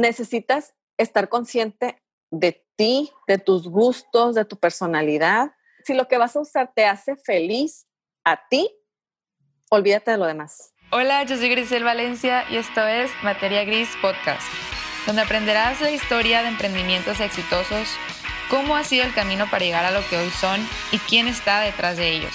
necesitas estar consciente de ti, de tus gustos, de tu personalidad. Si lo que vas a usar te hace feliz a ti, olvídate de lo demás. Hola, yo soy Grisel Valencia y esto es Materia Gris Podcast, donde aprenderás la historia de emprendimientos exitosos, cómo ha sido el camino para llegar a lo que hoy son y quién está detrás de ellos.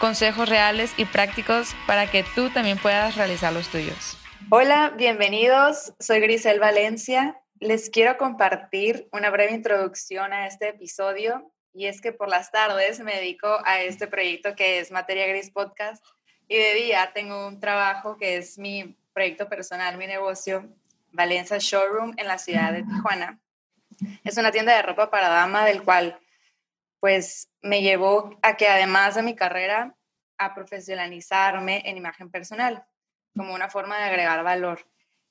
Consejos reales y prácticos para que tú también puedas realizar los tuyos. Hola, bienvenidos. Soy Grisel Valencia. Les quiero compartir una breve introducción a este episodio y es que por las tardes me dedico a este proyecto que es Materia Gris Podcast y de día tengo un trabajo que es mi proyecto personal, mi negocio, Valencia Showroom en la ciudad de Tijuana. Es una tienda de ropa para dama del cual pues me llevó a que además de mi carrera a profesionalizarme en imagen personal como una forma de agregar valor.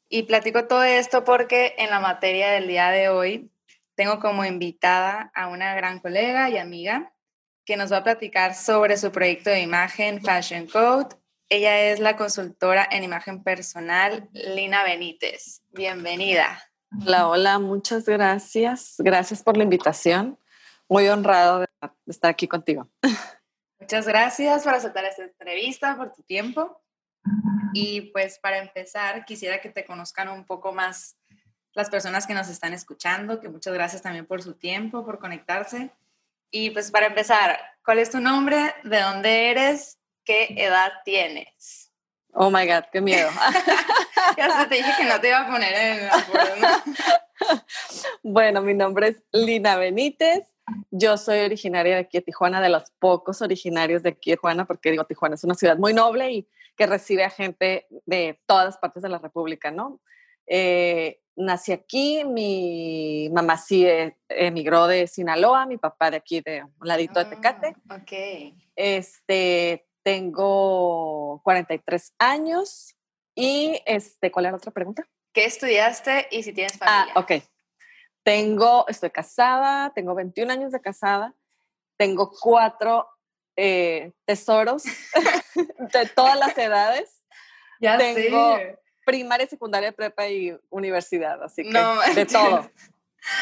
Y platico todo esto porque en la materia del día de hoy tengo como invitada a una gran colega y amiga que nos va a platicar sobre su proyecto de imagen Fashion Code. Ella es la consultora en imagen personal, Lina Benítez. Bienvenida. Hola, hola, muchas gracias. Gracias por la invitación. Muy honrado de estar aquí contigo. Muchas gracias por aceptar esta entrevista, por tu tiempo. Y pues para empezar, quisiera que te conozcan un poco más las personas que nos están escuchando, que muchas gracias también por su tiempo, por conectarse. Y pues para empezar, ¿cuál es tu nombre? ¿De dónde eres? ¿Qué edad tienes? Oh my God, qué miedo. ya se te dije que no te iba a poner en Bueno, mi nombre es Lina Benítez. Yo soy originaria de aquí de Tijuana, de los pocos originarios de aquí de Tijuana, porque digo, Tijuana es una ciudad muy noble y que recibe a gente de todas partes de la República, ¿no? Eh, nací aquí, mi mamá sí eh, emigró de Sinaloa, mi papá de aquí, de un ladito de Tecate. Ah, ok. Este, tengo 43 años y, este, ¿cuál era la otra pregunta? ¿Qué estudiaste y si tienes ah, familia? Ah, ok. Tengo, estoy casada, tengo 21 años de casada, tengo cuatro eh, tesoros de todas las edades. Ya Tengo sé. primaria, secundaria, prepa y universidad, así que de todo.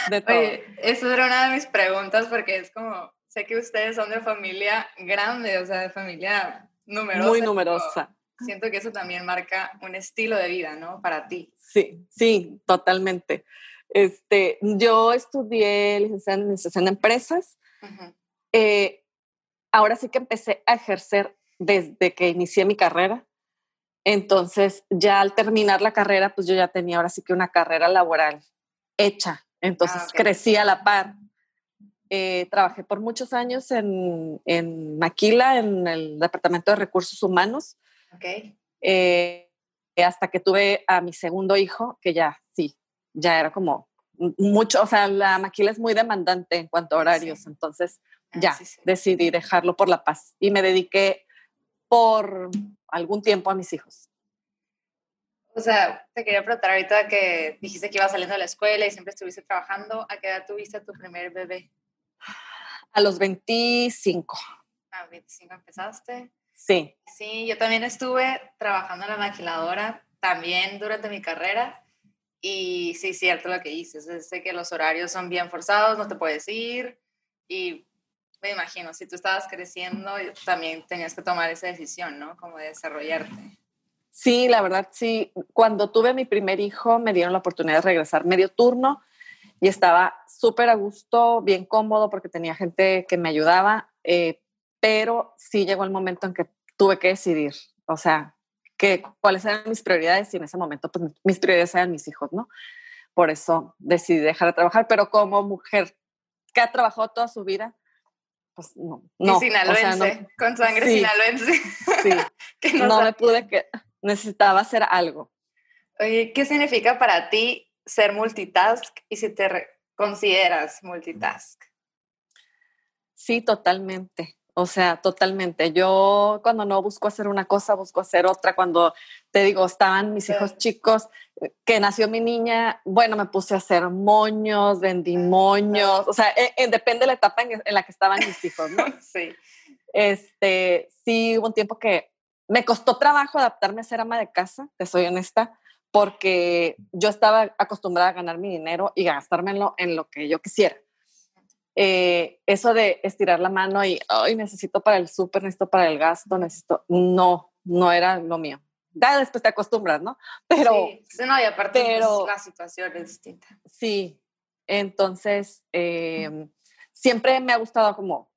De todo. Oye, eso era una de mis preguntas porque es como, sé que ustedes son de familia grande, o sea, de familia numerosa. Muy numerosa. Siento que eso también marca un estilo de vida, ¿no? Para ti. Sí, sí, totalmente. Este, yo estudié licenciada en Administración de Empresas. eh, ahora sí que empecé a ejercer desde que inicié mi carrera. Entonces, ya al terminar la carrera, pues yo ya tenía ahora sí que una carrera laboral hecha. Entonces, Ah, crecí a la par. Eh, trabajé por muchos años en, en Maquila, en el Departamento de Recursos Humanos, Ok. eh, hasta que tuve a mi segundo hijo, que ya, sí, ya era como mucho, o sea, la Maquila es muy demandante en cuanto a horarios, Sí. entonces Ah, ya sí, sí. decidí dejarlo por la paz y me dediqué por algún tiempo a mis hijos. O sea, te quería preguntar ahorita que dijiste que ibas saliendo de la escuela y siempre estuviste trabajando. ¿A qué edad tuviste tu primer bebé? A los 25, A 25 empezaste. sí. Sí, yo también estuve trabajando en la maquiladora, también durante mi carrera. Y sí, cierto lo que dices. es- Sé que los horarios son bien forzados, no te puedes ir. Y me imagino, si tú estabas creciendo, también tenías que tomar esa decisión, ¿no? Como de desarrollarte. Sí, la verdad, sí. Cuando tuve mi primer hijo, me dieron la oportunidad de regresar medio turno y estaba súper a gusto, bien cómodo porque tenía gente que me ayudaba, eh, pero sí llegó el momento en que tuve que decidir, o sea, que, cuáles eran mis prioridades y en ese momento pues, mis prioridades eran mis hijos, ¿no? Por eso decidí dejar de trabajar, pero como mujer que ha trabajado toda su vida, pues no. no y o sinaloense, sea, no- con sangre Sí. sinaloense. sí, que no no me pude que necesitaba hacer algo. Oye, ¿qué significa para ti ser multitask y si te consideras multitask? Sí, totalmente. O sea, totalmente. Yo cuando no busco hacer una cosa, busco hacer otra. Cuando te digo, estaban mis hijos chicos, eh, que nació mi niña, bueno, me puse a hacer moños, vendí moños. O sea, eh, eh, depende de la etapa en, en la que estaban mis hijos, ¿no? Sí. Este, sí, hubo un tiempo que me costó trabajo adaptarme a ser ama de casa, te soy honesta, porque yo estaba acostumbrada a ganar mi dinero y gastármelo en lo que yo quisiera. Eh, eso de estirar la mano y, hoy necesito para el súper, necesito para el gasto, necesito, no, no era lo mío. Ya después te acostumbras, ¿no? Pero... Sí, no, y aparte pero, la situación es distinta. Sí, entonces em, siempre me ha gustado como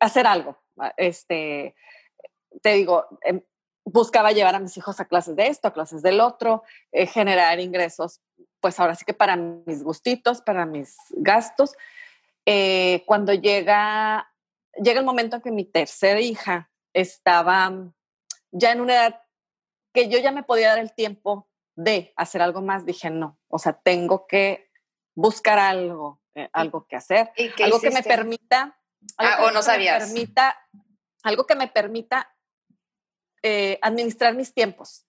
hacer algo. Este, te digo, em, buscaba llevar a mis hijos a clases de esto, a clases del otro, eh, generar ingresos, pues ahora sí que para mis gustitos, para mis gastos eh, cuando llega, llega el momento en que mi tercera hija estaba ya en una edad que yo ya me podía dar el tiempo de hacer algo más, dije no, o sea, tengo que buscar algo, eh, algo que hacer, algo que me permita, ah, o no sabías. permita, algo que me permita eh, administrar mis tiempos.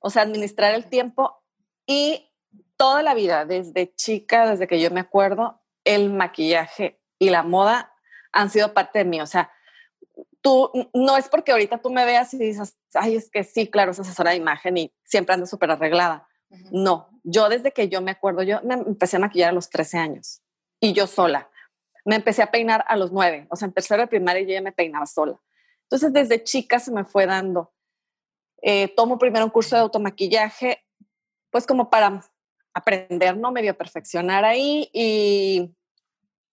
O sea, administrar el tiempo y toda la vida, desde chica, desde que yo me acuerdo, el maquillaje y la moda han sido parte de mí. O sea, tú, no es porque ahorita tú me veas y dices, ay, es que sí, claro, es asesora de imagen y siempre ando súper arreglada. No, yo desde que yo me acuerdo, yo me empecé a maquillar a los 13 años y yo sola. Me empecé a peinar a los 9, o sea, en tercero de primaria yo ya me peinaba sola. Entonces, desde chica se me fue dando. Eh, tomo primero un curso de automaquillaje, pues como para aprender, ¿no? Medio perfeccionar ahí y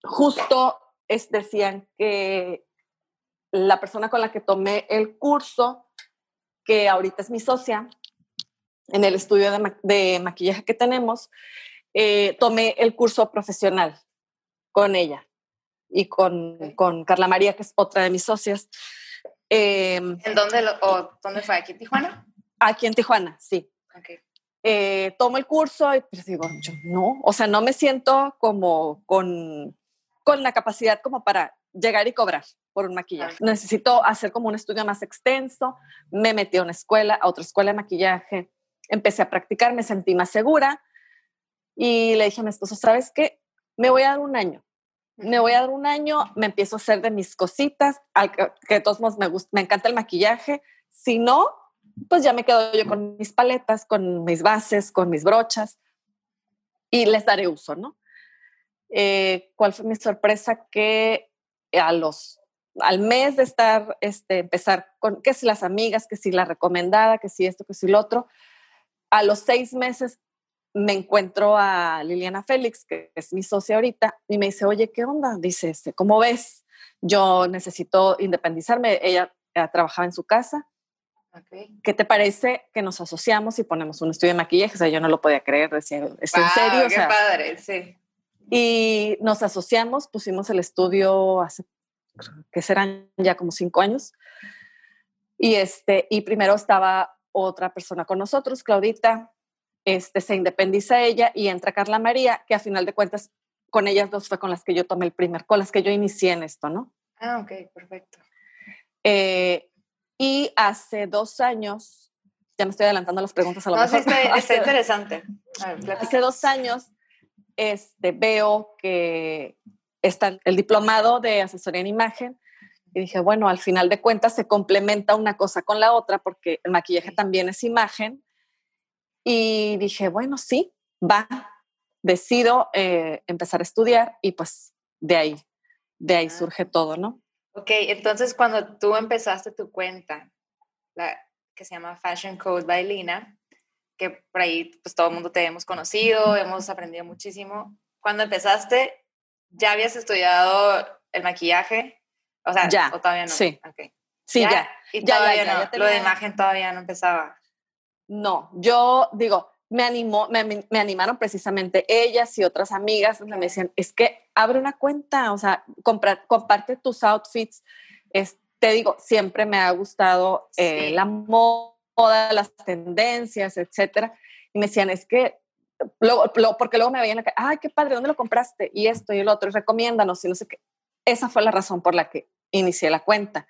justo es, decían que la persona con la que tomé el curso, que ahorita es mi socia, en el estudio de, maquillaje que tenemos, eh, tomé el curso profesional con ella y con, con, Carla María, que es otra de mis socias. Em, ¿En dónde, o, dónde fue? ¿Aquí en Tijuana? Aquí en Tijuana, sí. Okay. Eh, tomo el curso y pues digo, yo no, o sea, no me siento como con, con la capacidad como para llegar y cobrar por un maquillaje. Necesito hacer como un estudio más extenso. Me metí a una escuela, a otra escuela de maquillaje. Empecé a practicar, me sentí más segura y le dije a mi esposo, ¿sabes qué? Me voy a dar un año. Me voy a dar un año, me empiezo a hacer de mis cositas, que de todos modos me, gusta, me encanta el maquillaje. Si no, pues ya me quedo yo con mis paletas, con mis bases, con mis brochas y les daré uso, ¿no? Eh, ¿Cuál fue mi sorpresa? Que a los, al mes de estar, este, empezar con, que si las amigas, que si la recomendada, que si esto, que si lo otro, a los seis meses me encuentro a Liliana Félix, que es mi socia ahorita, y me dice, oye, ¿qué onda? Dice, este, ¿cómo ves? Yo necesito independizarme. Ella, ella trabajaba en su casa ¿Qué te parece que nos asociamos y ponemos un estudio de maquillaje? O sea, yo no lo podía creer, decía, ¿es en serio? Qué padre, sí. Y nos asociamos, pusimos el estudio hace, que serán ya como cinco años. Y, este, y primero estaba otra persona con nosotros, Claudita, este, se independiza ella y entra Carla María, que a final de cuentas con ellas dos fue con las que yo tomé el primer, con las que yo inicié en esto, ¿no? Ah, ok, perfecto. Eh, y hace dos años, ya me estoy adelantando las preguntas a lo mejor. está, interesante. hace dos años este, veo que está el diplomado de asesoría en imagen y dije, bueno, al final de cuentas se complementa una cosa con la otra porque el maquillaje también es imagen. Y dije, bueno, sí, va, decido eh, empezar a estudiar y pues de ahí, de ahí ah. surge todo, ¿no? Ok, entonces cuando tú empezaste tu cuenta, la que se llama Fashion Code by Lina, que por ahí pues todo el mundo te hemos conocido, hemos aprendido muchísimo. Cuando empezaste, ¿ya habías estudiado el maquillaje? O sea, ya, ¿o todavía no? Sí. Okay. Sí, ya. Y todavía no. Lo de imagen todavía no empezaba. No, yo digo, me animó, me, me, animaron precisamente ellas y otras amigas, me decían, es que abre una cuenta, o sea, comparte tus outfits. te digo, siempre me ha gustado eh, la moda, las tendencias, etcétera. Y me decían, es que, luego, porque luego me veían, acá, ay, qué padre, ¿dónde lo compraste? Y esto y el otro, y recomiéndanos, y no sé qué. Esa fue la razón por la que inicié la cuenta.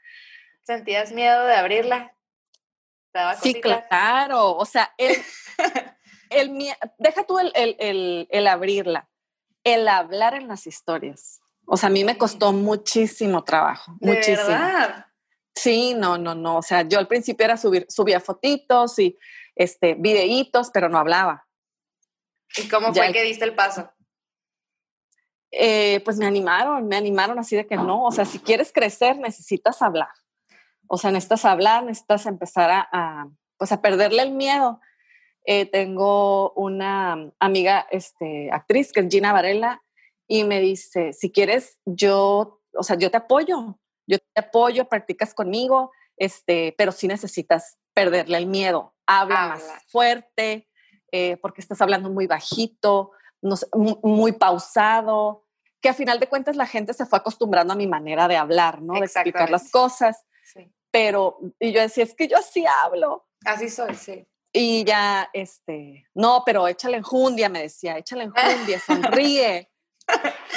¿Sentías miedo de abrirla? Sí, claro. O sea, el, el, deja tú el, el, el, abrirla, el hablar en las historias. O sea, a mí me costó muchísimo trabajo, muchísimo. Sí, no, no, no. O sea, yo al principio era subir, subía fotitos y este, videitos, pero no hablaba. ¿Y cómo fue que diste el paso? Eh, pues me animaron, me animaron así de que no, o sea, si quieres crecer necesitas hablar. O sea, necesitas hablar, necesitas empezar a, pues a perderle el miedo. Eh, tengo una amiga, este, actriz, que es Gina Varela, y me dice, si quieres, yo, o sea, yo te apoyo, yo te apoyo, practicas conmigo, este, pero sí necesitas perderle el miedo, habla más fuerte, eh, porque estás hablando muy bajito, no muy, pausado, que a final de cuentas la gente se fue acostumbrando a mi manera de hablar, ¿no? De explicar las cosas. Pero, y yo decía, es que yo así hablo. Así soy, sí. Y ya, este, no, pero échale enjundia, me decía, échale enjundia, sonríe.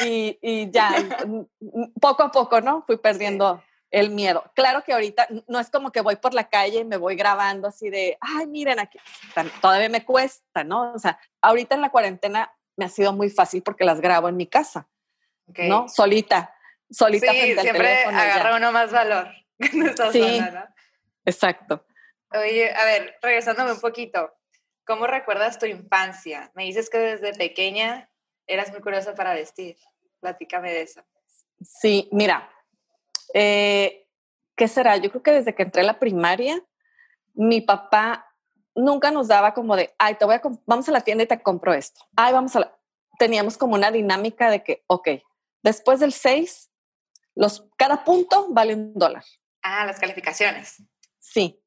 y, y, ya, poco a poco, ¿no? Fui perdiendo el miedo. Claro que ahorita no es como que voy por la calle y me voy grabando así de, ay, miren, aquí todavía me cuesta, ¿no? O sea, ahorita en la cuarentena me ha sido muy fácil porque las grabo en mi casa, ¿no? Solita, solita sí, siempre agarra uno más valor sí, exacto. Oye, a ver, regresándome un poquito, ¿cómo recuerdas tu infancia? Me dices que desde pequeña eras muy curiosa para vestir. Platícame de eso. Sí, mira, eh, ¿qué será? Yo creo que desde que entré a la primaria, mi papá nunca nos daba como de, ay, te voy a, vamos a la tienda y te compro esto. Ay, vamos a la... Teníamos como una dinámica de que, ok, después del 6, los, cada punto vale un dólar. Ah, las calificaciones. Sí.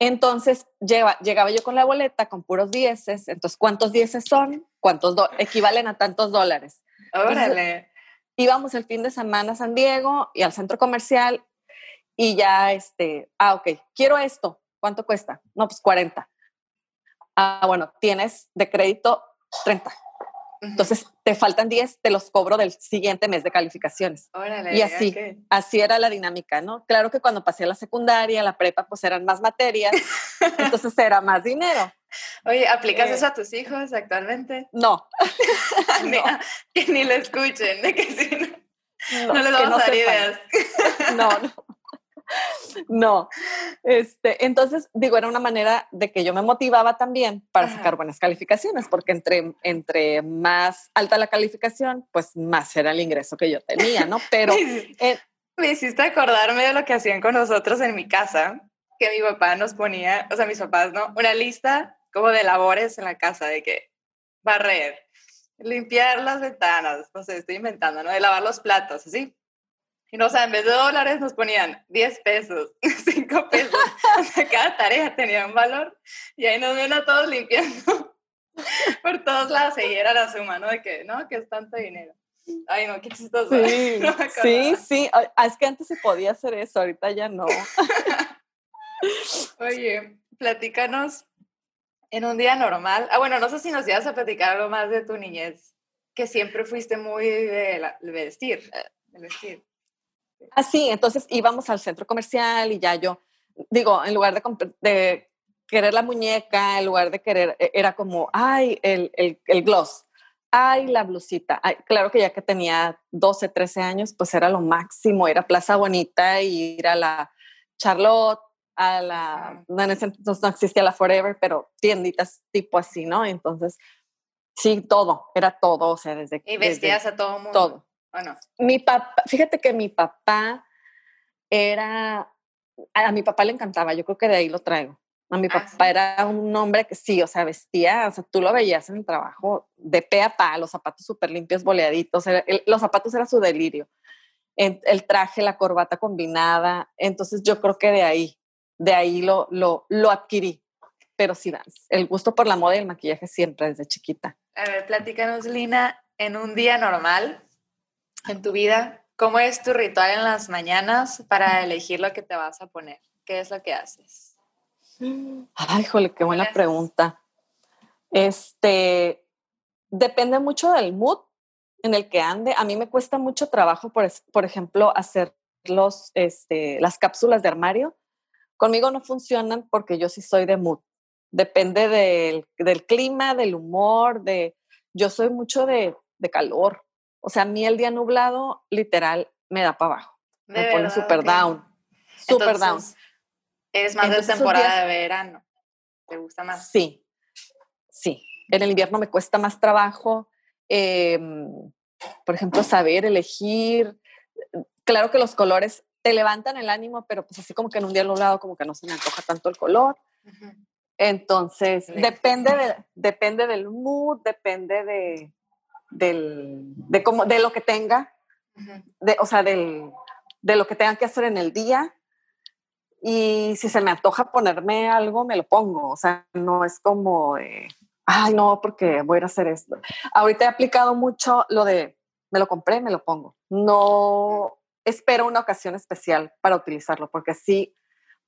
Entonces lleva, llegaba yo con la boleta con puros dieces. Entonces, ¿cuántos dieces son? ¿Cuántos equivalen a tantos dólares? Órale íbamos el fin de semana a San Diego y al centro comercial y ya, este, ah, ok, quiero esto, ¿cuánto cuesta? No, pues 40. Ah, bueno, tienes de crédito 30. Entonces, te faltan 10, te los cobro del siguiente mes de calificaciones. Órale, y así, así era la dinámica, ¿no? Claro que cuando pasé a la secundaria, la prepa, pues eran más materias, entonces era más dinero. Oye, ¿aplicas eh, eso a tus hijos actualmente? No. Que ni lo escuchen, de que si no, no, les vamos a dar ideas. no, no. No, este, entonces digo, era una manera de que yo me motivaba también para sacar buenas calificaciones, porque entre, entre más alta la calificación, pues más era el ingreso que yo tenía, ¿no? Pero... me hiciste acordarme de lo que hacían con nosotros en mi casa, que mi papá nos ponía, o sea, mis papás, ¿no? Una lista como de labores en la casa, de que barrer, limpiar las ventanas, no sé, estoy inventando, ¿no? De lavar los platos, así. Y no, o sea, en vez de dólares nos ponían 10 pesos, 5 pesos. O sea, cada tarea tenía un valor. Y ahí nos ven a todos limpiando por todos lados. Y era la suma, ¿no? De que, ¿no? Que es tanto dinero. Ay, no, qué chistoso. Sí, sí, sí. Ah, es que antes se podía hacer eso, ahorita ya no. Oye, platícanos en un día normal. Ah, bueno, no sé si nos ibas a platicar algo más de tu niñez, que siempre fuiste muy de, vestir, de vestir. Así, entonces íbamos al centro comercial y ya yo, digo, en lugar de, querer la muñeca, en lugar de querer, e, era como, ay, el, el, gloss, ay, la blusita. claro que ya que tenía 12, 13 años, pues era lo máximo, era Plaza Bonita y ir a la Charlotte, a la, no, en ese entonces no existía la Forever, pero tienditas tipo así, ¿no? Entonces, sí, todo, era todo, o sea, desde... Y vestías a todo mundo. Todo. Mi papá, fíjate que mi papá era, a mi papá le encantaba, yo creo que de ahí lo traigo. A mi ah, papá era un hombre que sí, o sea, vestía, o sea, tú lo veías en el trabajo de pe a pa, los zapatos súper limpios, boleaditos, los zapatos era su delirio. El, traje, la corbata combinada, entonces yo creo que de ahí, de ahí lo, lo, lo adquirí. Pero sí, el gusto por la moda y el maquillaje siempre desde chiquita. A ver, platícanos, Lina, en un día normal, en tu vida, ¿cómo es tu ritual en las mañanas para elegir lo que te vas a poner? ¿Qué es lo que haces? Ay, jole, qué buena pregunta. Este, depende mucho del mood en el que ande. A mí me cuesta mucho trabajo, por, por ejemplo, hacer los, este, las cápsulas de armario. Conmigo no funcionan porque yo sí soy de mood. Depende del, del clima, del humor, de... Yo soy mucho de, de calor. O sea, a mí el día nublado, literal, me da para abajo. me pone súper down. Súper down. Es más de temporada de verano. ¿Te gusta más? Sí, sí. En el invierno me cuesta más trabajo, em, por ejemplo, saber elegir. Claro que los colores te levantan el ánimo, pero pues así como que en un día lado como que no se me antoja tanto el color. Entonces, depende, de, depende del mood, depende de, del, de, cómo, de lo que tenga, de, o sea, del, de lo que tenga que hacer en el día. Y si se me antoja ponerme algo, me lo pongo. O sea, no es como, ay, no, porque voy a ir a hacer esto. Ahorita he aplicado mucho lo de, me lo compré, me lo pongo. No espero una ocasión especial para utilizarlo, porque sí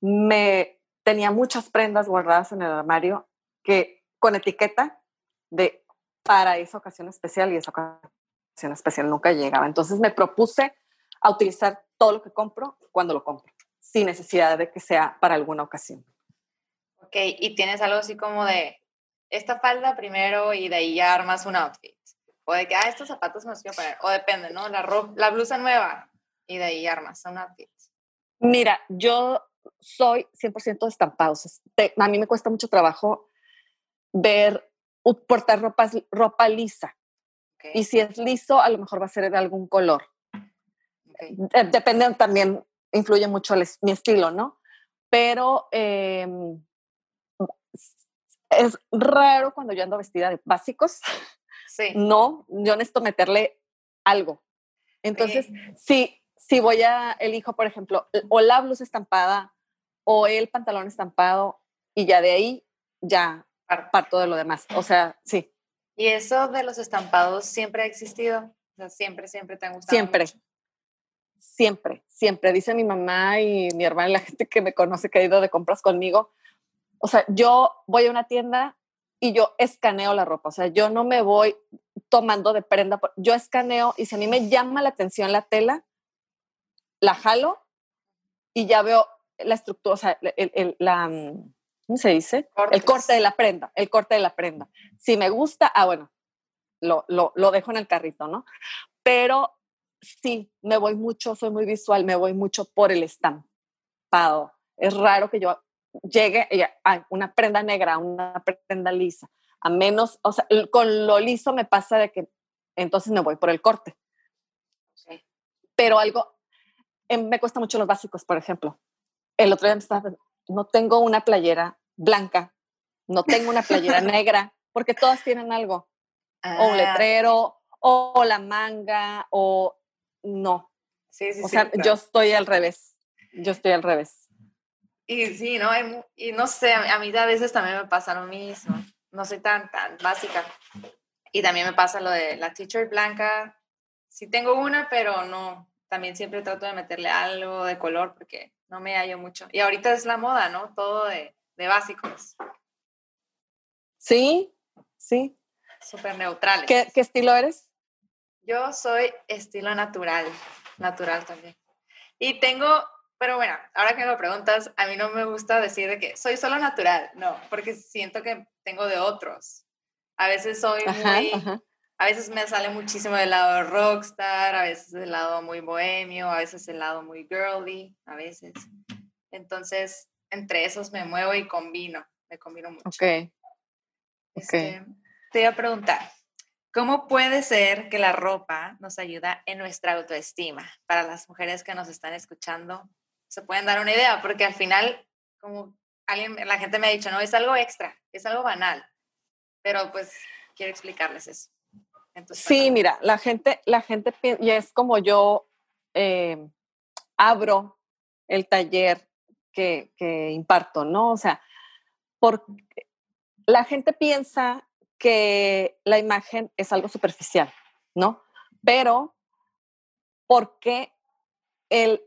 me tenía muchas prendas guardadas en el armario que con etiqueta de para esa ocasión especial y esa ocasión especial nunca llegaba. Entonces me propuse a utilizar todo lo que compro cuando lo compro, sin necesidad de que sea para alguna ocasión. Ok, y tienes algo así como de esta falda primero y de ahí ya armas un outfit. O de que, ah, estos zapatos me los quiero poner. O depende, ¿no? La, la blusa nueva y de ahí armas un outfit. Mira, yo soy 100% de estampados. a mí me cuesta mucho trabajo ver, portar ropa, ropa lisa. Y si es liso, a lo mejor va a ser de algún color. Depende también, influye mucho mi estilo, ¿no? Pero em, es raro cuando yo ando vestida de básicos. Sí. No, yo necesito meterle algo. Entonces, si, si voy a, elijo, por ejemplo, o la blusa estampada o el pantalón estampado y ya de ahí ya parto de lo demás. O sea, sí. ¿Y eso de los estampados siempre ha existido? O sea, siempre, siempre te han gustado. Siempre. Siempre, siempre. Dice mi mamá y mi hermana y la gente que me conoce que ha ido de compras conmigo. O sea, yo voy a una tienda y yo escaneo la ropa. O sea, yo no me voy tomando de prenda. Yo escaneo y si a mí me llama la atención la tela, la jalo y ya veo la estructura, o sea, el, la, mm, ¿cómo se dice? El corte de la prenda, el corte de la prenda. Si me gusta, ah, bueno, lo, lo, lo dejo en el carrito, ¿no? Pero sí, me voy mucho, soy muy visual, me voy mucho por el estampado. Es raro que yo llegue a una prenda negra, una prenda lisa, a menos, o sea, con lo liso me pasa de que entonces me voy por el corte. Pero algo, em, me cuesta mucho los básicos, por ejemplo el otro día me estaba, no tengo una playera blanca, no tengo una playera negra, porque todas tienen algo. o un ah, letrero, o la manga, o no. Sí, sí, o sea, yo estoy al revés. Yo estoy al revés. Y sí, ¿no? y no sé, a mí a veces también me pasa lo mismo. No soy tan, tan básica. Y también me pasa lo de la t-shirt blanca. Sí tengo una, pero no. También siempre trato de meterle algo de color porque no me hallo mucho. Y ahorita es la moda, ¿no? Todo de, básicos. Sí, sí. Súper neutrales. ¿Qué, estilo eres? Yo soy estilo natural, natural también. Y tengo, pero bueno, ahora que me lo preguntas, a mí no me gusta decir de que soy solo natural, no, porque siento que tengo de otros. A veces soy muy, a veces me sale muchísimo del lado rockstar, a veces del lado muy bohemio, a veces del lado muy girly, a veces. Entonces, entre esos me muevo y combino, me combino mucho. Ok. Este, te voy a preguntar, ¿cómo puede ser que la ropa nos ayuda en nuestra autoestima? Para las mujeres que nos están escuchando, se pueden dar una idea, porque al final, como alguien, la gente me ha dicho, no, es algo extra, es algo banal, pero pues quiero explicarles eso. Sí, mira, la gente, la gente, y es como yo eh, abro el taller que, que, imparto, ¿no? O sea, porque la gente piensa que la imagen es algo superficial, ¿no? Pero, ¿por qué el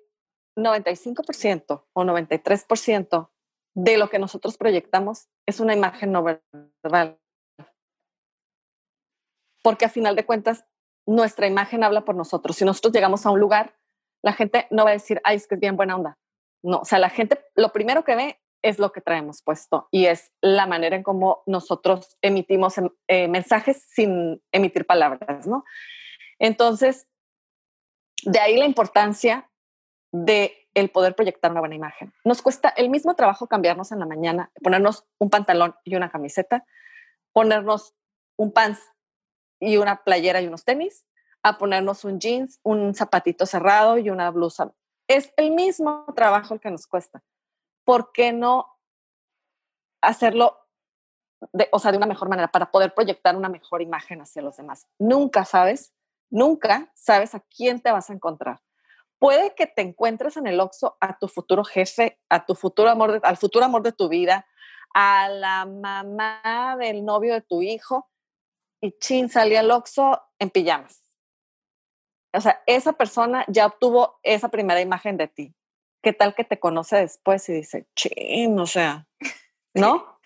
95% o 93% de lo que nosotros proyectamos es una imagen no verbal? Porque a final de cuentas nuestra imagen habla por nosotros. Si nosotros llegamos a un lugar, la gente no va a decir, ay, es que es bien buena onda. No, o sea, la gente lo primero que ve es lo que traemos puesto y es la manera en cómo nosotros emitimos em, eh, mensajes sin emitir palabras, ¿no? Entonces, de ahí la importancia de el poder proyectar una buena imagen. Nos cuesta el mismo trabajo cambiarnos en la mañana, ponernos un pantalón y una camiseta, ponernos un pants y una playera y unos tenis, a ponernos un jeans, un zapatito cerrado y una blusa. Es el mismo trabajo el que nos cuesta. ¿Por qué no hacerlo de, o sea, de una mejor manera para poder proyectar una mejor imagen hacia los demás? Nunca sabes, nunca sabes a quién te vas a encontrar puede que te encuentres en el Oxxo a tu futuro jefe, a tu futuro amor, al futuro amor de tu vida, a la mamá del novio de tu hijo y chin, salía al Oxxo en pijamas. O sea, esa persona ya obtuvo esa primera imagen de ti. ¿Qué tal que te conoce después y dice, chin, o sea, ¿no?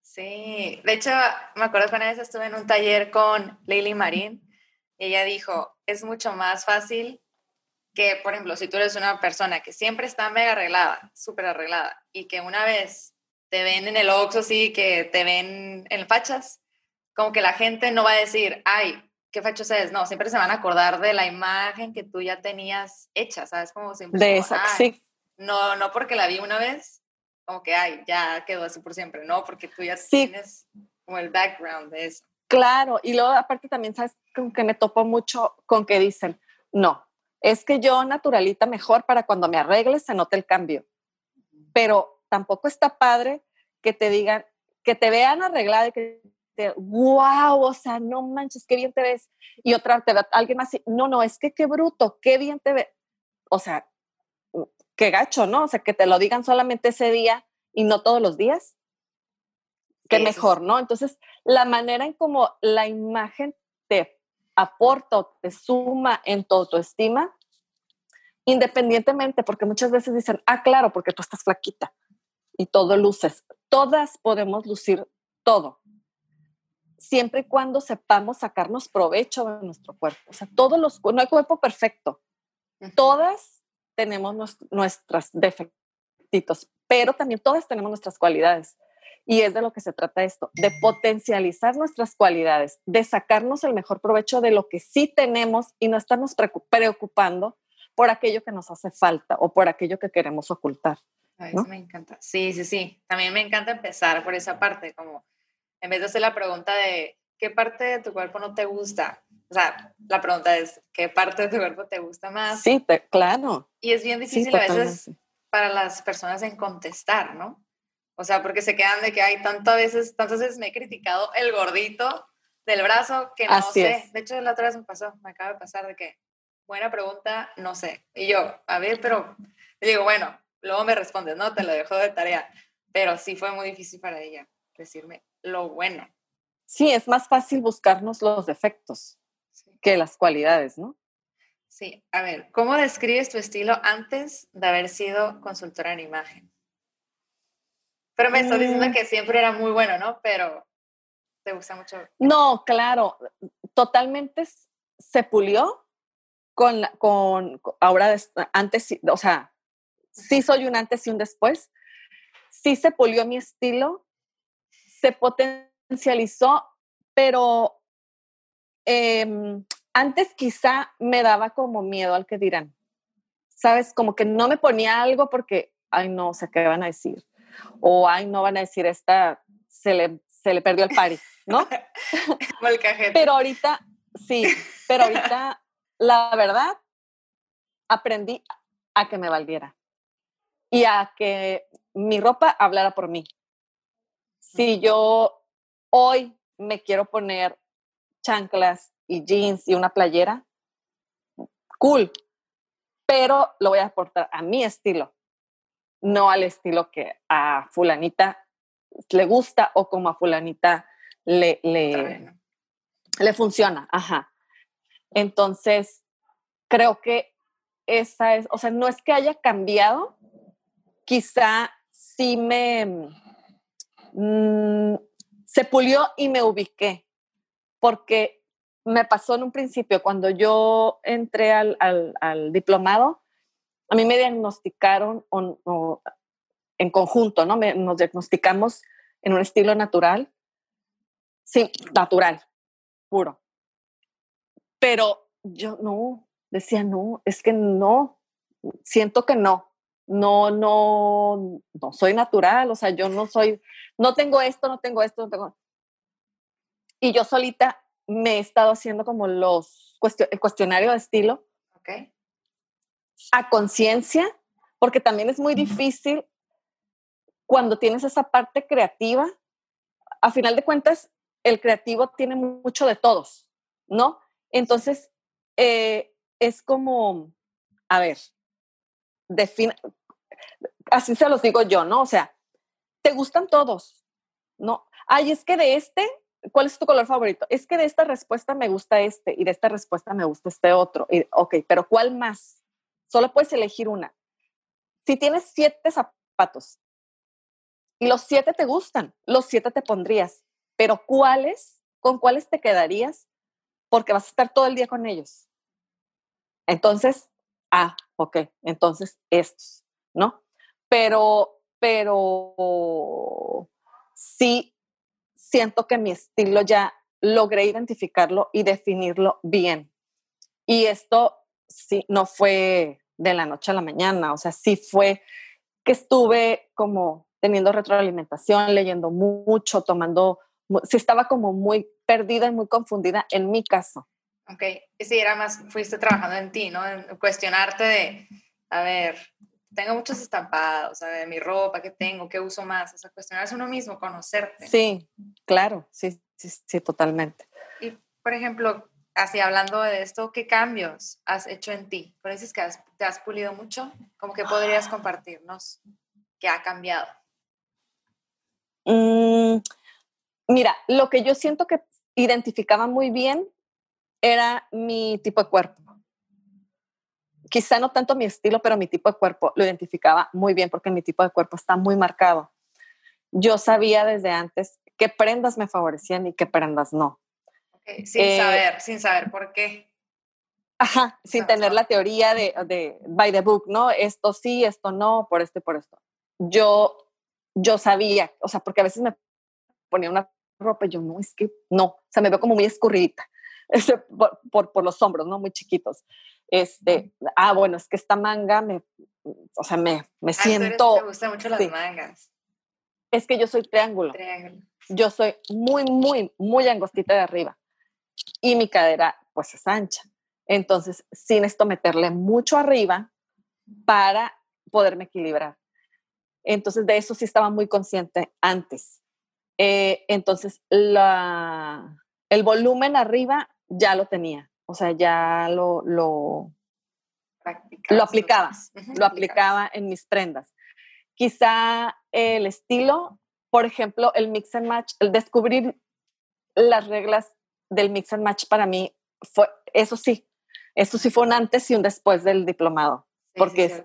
Sí, de hecho, me acuerdo que una vez estuve en un taller con Lily Marín y ella dijo, es mucho más fácil que, por ejemplo, si tú eres una persona que siempre está mega arreglada, súper arreglada, y que una vez te ven en el Oxxo, sí, que te ven en fachas, como que la gente no va a decir, ay, qué fachos es, no, siempre se van a acordar de la imagen que tú ya tenías hecha, ¿sabes? Como siempre. De esa, sí. No, no porque la vi una vez, como que, ay, ya quedó así por siempre, no, porque tú ya tienes como el background de eso. Claro, y luego aparte también, ¿sabes? Como que me topo mucho con que dicen, no, es que yo naturalita mejor para cuando me arregles se note el cambio. Pero tampoco está padre que te digan, que te vean arreglada y que wow, o sea, no manches, qué bien te ves. Y otra te ve alguien más, no, no, es que qué bruto, qué bien te ve. O sea, qué gacho, ¿no? O sea, que te lo digan solamente ese día y no todos los días. Qué mejor, ¿no? Entonces, la manera en cómo la imagen te aporta o te suma en tu autoestima, independientemente, porque muchas veces dicen, ah, claro, porque tú estás flaquita y todo luces. Todas podemos lucir todo, siempre y cuando sepamos sacarnos provecho de nuestro cuerpo. O sea, todos los, no hay cuerpo perfecto. Todas tenemos nuestras defectitos, pero también todas tenemos nuestras cualidades. Y es de lo que se trata esto, de potencializar nuestras cualidades, de sacarnos el mejor provecho de lo que sí tenemos y no estarnos preocupando por aquello que nos hace falta o por aquello que queremos ocultar. Eso me encanta. Sí, sí, sí. También me encanta empezar por esa parte, como en vez de hacer la pregunta de qué parte de tu cuerpo no te gusta. O sea, la pregunta es, ¿qué parte de tu cuerpo te gusta más? Sí, claro. Y es bien difícil a veces para las personas en contestar, ¿no? O sea, porque se quedan de que hay tantas veces, tantas veces me he criticado el gordito del brazo que no sé. De hecho, la otra vez me pasó, me acaba de pasar de que, buena pregunta, no sé. Y yo, a ver, pero, digo, bueno, luego me respondes, no, te lo dejo de tarea. Pero sí fue muy difícil para ella decirme lo bueno. Sí, es más fácil buscarnos los defectos que las cualidades, ¿no? Sí, a ver, ¿cómo describes tu estilo antes de haber sido consultora en imagen? Pero me estás diciendo mm. que siempre era muy bueno, ¿no? Pero te gusta mucho. No, claro, totalmente se pulió con, con ahora, antes, o sea, sí soy un antes y un después. Sí se pulió mi estilo, se potencializó, pero em, antes quizá me daba como miedo al que dirán. ¿Sabes? Como que no me ponía algo porque, ay, no, o sea, ¿qué van a decir? o ay, no van a decir esta, se le, se le perdió el party, ¿no? pero ahorita, sí, pero ahorita, la verdad, aprendí a que me valiera y a que mi ropa hablara por mí. Si yo hoy me quiero poner chanclas y jeans y una playera, cool, pero lo voy a aportar a mi estilo no al estilo que a fulanita le gusta o como a fulanita le, le, le funciona. Ajá. Entonces, creo que esa es, o sea, no es que haya cambiado, quizá sí me, mm, se pulió y me ubiqué, porque me pasó en un principio, cuando yo entré al, al diplomado, a mí me diagnosticaron en conjunto, ¿no? nos diagnosticamos en un estilo natural. Sí, natural, puro. Pero yo no, decía, no, es que no, siento que no. No, no, no soy natural, o sea, yo no soy, no tengo esto, no tengo esto, no tengo. Y yo solita me he estado haciendo como los el cuestionario de estilo. Okay. A conciencia, porque también es muy difícil cuando tienes esa parte creativa. A final de cuentas, el creativo tiene mucho de todos, ¿no? Entonces, eh, es como, a ver, define, así se los digo yo, ¿no? O sea, te gustan todos, ¿no? Ay, es que de este, ¿cuál es tu color favorito? Es que de esta respuesta me gusta este y de esta respuesta me gusta este otro. Y, ok, pero ¿cuál más? Solo puedes elegir una. Si tienes siete zapatos y los siete te gustan, los siete te pondrías, pero ¿cuáles? ¿Con cuáles te quedarías? Porque vas a estar todo el día con ellos. Entonces, ah, ok, entonces estos, ¿no? Pero, pero sí siento que mi estilo ya logré identificarlo y definirlo bien. Y esto sí, no fue de la noche a la mañana, o sea, sí fue que estuve como teniendo retroalimentación, leyendo mucho, tomando, sí estaba como muy perdida y muy confundida en mi caso. Ok, sí, era más, fuiste trabajando en ti, ¿no? En cuestionarte de, a ver, tengo muchos estampados, a ver, mi ropa, ¿qué tengo? ¿Qué uso más? O sea, cuestionarse uno mismo, conocerte. Sí, claro, sí, sí, sí, totalmente. Y, por ejemplo, así hablando de esto, ¿qué cambios has hecho en ti? Por eso es que te has pulido mucho, como que podrías compartirnos qué ha cambiado. Mm, mira, lo que yo siento que identificaba muy bien era mi tipo de cuerpo. Quizá no tanto mi estilo, pero mi tipo de cuerpo lo identificaba muy bien porque mi tipo de cuerpo está muy marcado. Yo sabía desde antes qué prendas me favorecían y qué prendas no. Sin eh, saber, sin saber por qué. Ajá, sin tener la teoría de, de, by the book, ¿no? Esto sí, esto no, por esto y por esto. Yo, yo sabía, o sea, porque a veces me ponía una ropa y yo, no, es que no, o sea, me veo como muy escurridita. Por, por, los hombros, ¿no? Muy chiquitos. Este, ah, bueno, es que esta manga me, o sea, me, me ah, siento... Me gustan mucho las mangas. Es que yo soy triángulo. Triángulo. Yo soy muy, muy, muy angostita de arriba. Y mi cadera, pues, es ancha. Entonces, sin esto meterle mucho arriba para poderme equilibrar. Entonces, de eso sí estaba muy consciente antes. Eh, entonces, la, el volumen arriba ya lo tenía, o sea, ya lo, lo, lo aplicaba, lo aplicaba en mis prendas. Quizá el estilo, por ejemplo, el mix and match, el descubrir las reglas del mix and match para mí fue, eso sí, eso sí fue un antes y un después del diplomado, porque es,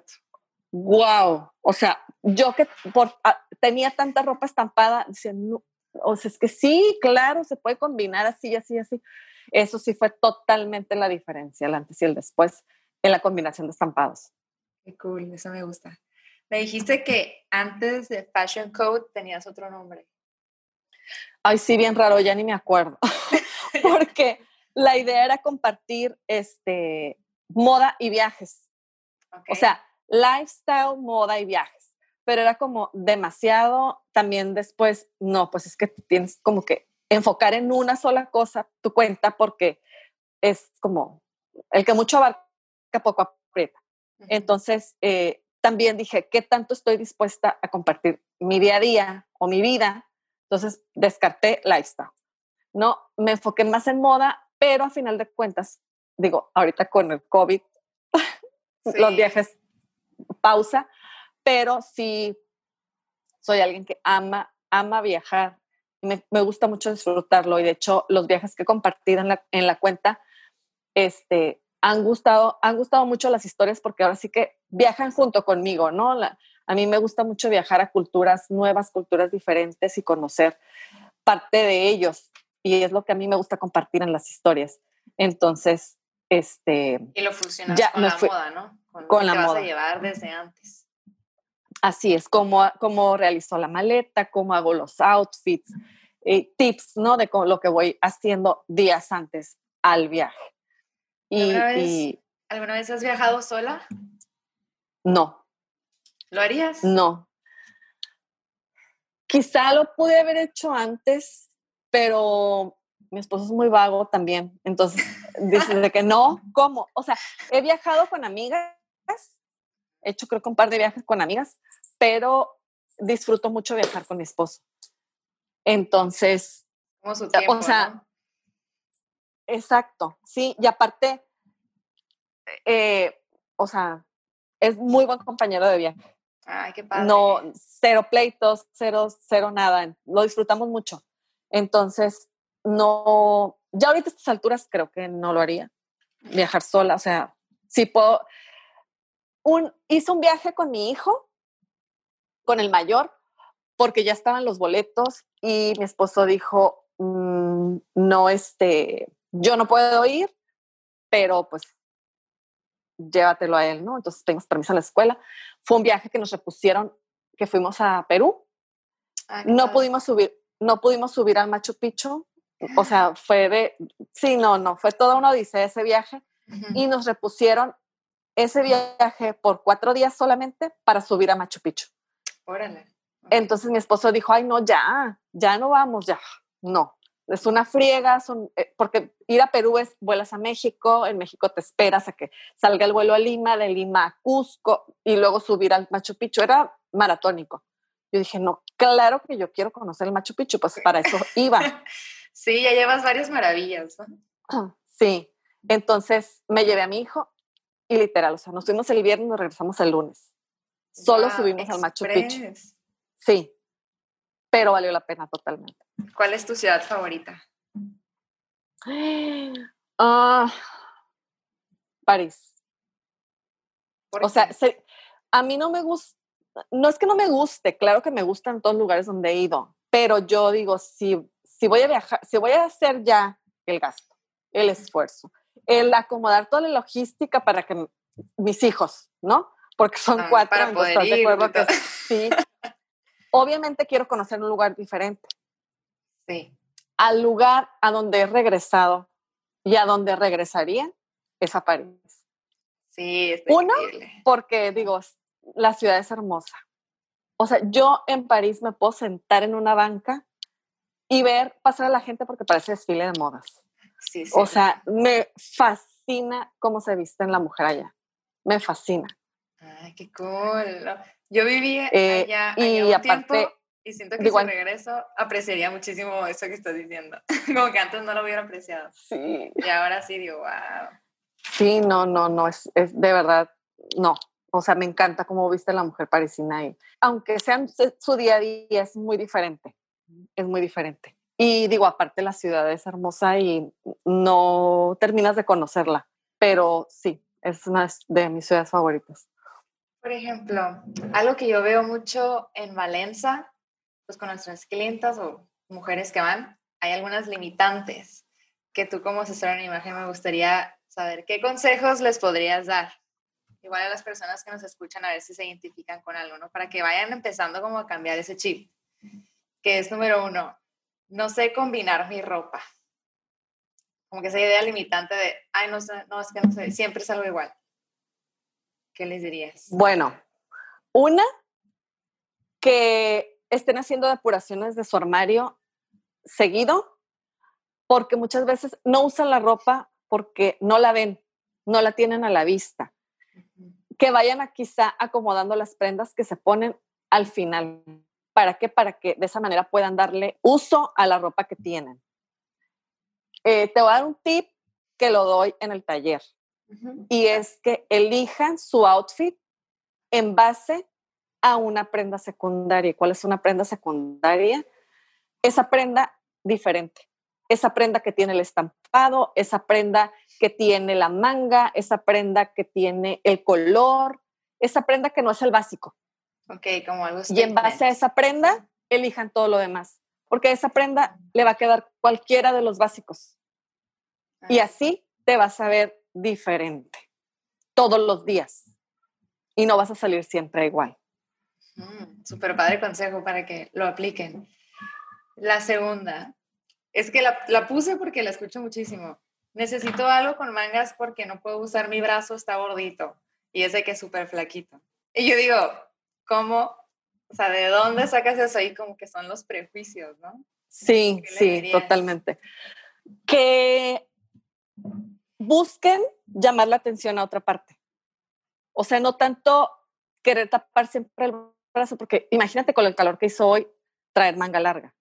wow, o sea, yo que por, ah, tenía tanta ropa estampada, decía, o sea, es que sí, claro, se puede combinar así, así, así. Eso sí fue totalmente la diferencia, el antes y el después, en la combinación de estampados. Qué cool, eso me gusta. Me dijiste que antes de Fashion Code tenías otro nombre. Ay, sí, bien raro, ya ni me acuerdo. Porque la idea era compartir este, moda y viajes. O sea, lifestyle, moda y viajes. Pero era como demasiado, también después, no, pues es que tienes como que enfocar en una sola cosa tu cuenta porque es como el que mucho abarca poco aprieta. Entonces, eh, también dije, ¿qué tanto estoy dispuesta a compartir mi día a día o mi vida? Entonces, descarté lifestyle. No, me enfoqué más en moda, pero a final de cuentas, digo, ahorita con el COVID, los viajes, pausa, pero sí soy alguien que ama, ama viajar, me, me, gusta mucho disfrutarlo y de hecho los viajes que he compartido en la, en la cuenta este, han, gustado, han gustado mucho las historias porque ahora sí que viajan junto conmigo, ¿no? La, a mí me gusta mucho viajar a culturas nuevas, culturas diferentes y conocer parte de ellos y es lo que a mí me gusta compartir en las historias. Entonces, este... Y lo fusionas ya con la moda, ¿no? Con, con la moda. Vas a llevar desde antes. Así es, cómo, cómo realizo la maleta, cómo hago los outfits, eh, tips, ¿no? De lo que voy haciendo días antes al viaje. Y, ¿Alguna, vez, ¿Alguna vez has viajado sola? No. ¿Lo harías? No. Quizá lo pude haber hecho antes, pero mi esposo es muy vago también. Entonces, dice de que no, ¿cómo? O sea, he viajado con amigas, he hecho creo que un par de viajes con amigas, pero disfruto mucho viajar con mi esposo. Entonces, Como su tiempo, o sea, ¿no? exacto, sí, y aparte, eh, o sea, es muy buen compañero de viaje. Ay, qué padre. No, cero pleitos, cero, cero nada. Lo disfrutamos mucho. Entonces, no, ya ahorita a estas alturas creo que no lo haría. Viajar sola, o sea, sí puedo. Un, hice un viaje con mi hijo, con el mayor, porque ya estaban los boletos y mi esposo dijo, "Mm, no, este, yo no puedo ir, pero pues llévatelo a él, ¿no? Entonces pedimos permiso a la escuela. Fue un viaje que nos repusieron, que fuimos a Perú. Ay, qué No pudimos subir, no pudimos subir al Machu Picchu. O sea, fue de, sí, no, no, fue toda una odisea ese viaje y nos repusieron ese viaje por cuatro días solamente para subir a Machu Picchu. Órale. Entonces mi esposo dijo, ay, no, ya, ya no vamos, ya, no. Es una friega, son, eh, porque ir a Perú es vuelas a México, en México te esperas a que salga el vuelo a Lima, de Lima a Cusco y luego subir al Machu Picchu. Era maratónico. Yo dije, no, claro que yo quiero conocer el Machu Picchu, pues para eso iba. Sí, ya llevas varias maravillas. ¿no? Sí, entonces me llevé a mi hijo y literal, o sea, nos fuimos el viernes nos regresamos el lunes. Solo subimos al Machu Picchu. Sí, pero valió la pena totalmente. ¿Cuál es tu ciudad favorita? Ah, París. ¿Por O sea, se- a mí no me gusta, no es que no me guste, claro que me gustan todos los lugares donde he ido, pero yo digo, si, si voy a viajar, si voy a hacer ya el gasto, el esfuerzo, el acomodar toda la logística para que mis hijos, ¿no? Porque son Ah, cuatro, entonces estás de acuerdo que sí. Obviamente quiero conocer un lugar diferente. sí. Al lugar a donde he regresado y a donde regresaría es a París. Sí, está Uno, increíble. porque digo, la ciudad es hermosa. O sea, yo en París me puedo sentar en una banca y ver pasar a la gente porque parece desfile de modas. Sí, sí. O sea, me fascina cómo se viste en la mujer allá. Me fascina. Ay, qué cool. Yo viví Eh, allá, y allá un aparte, tiempo y siento que digo, si al- regreso apreciaría muchísimo eso que estás diciendo. Como que antes no lo hubiera apreciado. Sí. Y ahora sí digo, wow. Sí, no, no, no, es, es de verdad, no. O sea, me encanta cómo viste la mujer parisina ahí. Aunque sean se- su día a día, es muy diferente. Es muy diferente. Y digo, aparte la ciudad es hermosa y no terminas de conocerla, pero sí, es una de mis ciudades favoritas. Por ejemplo, algo que yo veo mucho en Valencia, pues con nuestras clientas o mujeres que van, hay algunas limitantes que tú como asesora en imagen me gustaría saber qué consejos les podrías dar. Igual a las personas que nos escuchan a ver si se identifican con algo, ¿no? Para que vayan empezando como a cambiar ese chip. Que es número uno, no sé combinar mi ropa. Como que esa idea limitante de, ay, no sé, no, es que no sé, siempre es algo igual. ¿Qué les dirías? Bueno, una, que estén haciendo depuraciones de su armario seguido, porque muchas veces no usan la ropa porque no la ven, no la tienen a la vista. Que vayan a quizá acomodando las prendas que se ponen al final. ¿Para qué? Para que de esa manera puedan darle uso a la ropa que tienen. Eh, te voy a dar un tip que lo doy en el taller y es que elijan su outfit en base a una prenda secundaria. ¿Cuál es una prenda secundaria? Esa prenda diferente. Esa prenda que tiene el estampado, esa prenda que tiene la manga, esa prenda que tiene el color, esa prenda que no es el básico. Ok, como algo Y en base a esa prenda, elijan todo lo demás. Porque a esa prenda le va a quedar cualquiera de los básicos. Y Ah, así te vas a ver diferente todos los días. Y no vas a salir siempre igual. mm, Súper padre consejo para que lo apliquen. La segunda, es que la, la puse porque la escucho muchísimo. Necesito algo con mangas porque no puedo usar mi brazo, está gordito. Y ese que es súper flaquito. Y yo digo, cómo, o sea, de dónde sacas eso ahí como que son los prejuicios, ¿no? Sí, sí, totalmente. Que busquen llamar la atención a otra parte. O sea, no tanto querer tapar siempre el brazo, porque imagínate con el calor que hizo hoy, traer manga larga.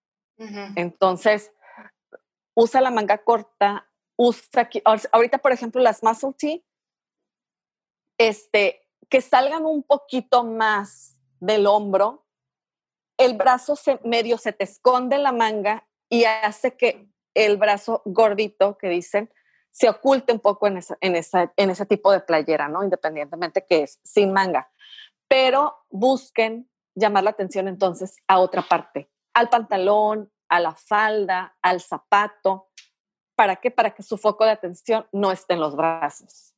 Entonces, usa la manga corta, usa aquí, ahorita por ejemplo las muscle tee, este, que salgan un poquito más del hombro, el brazo se, medio se te esconde en la manga y hace que el brazo gordito que dicen se oculte un poco en, esa, en, esa, en ese tipo de playera, ¿no? Independientemente que es sin manga. Pero busquen llamar la atención entonces a otra parte, al pantalón, a la falda, al zapato. ¿Para qué? Para que su foco de atención no esté en los brazos.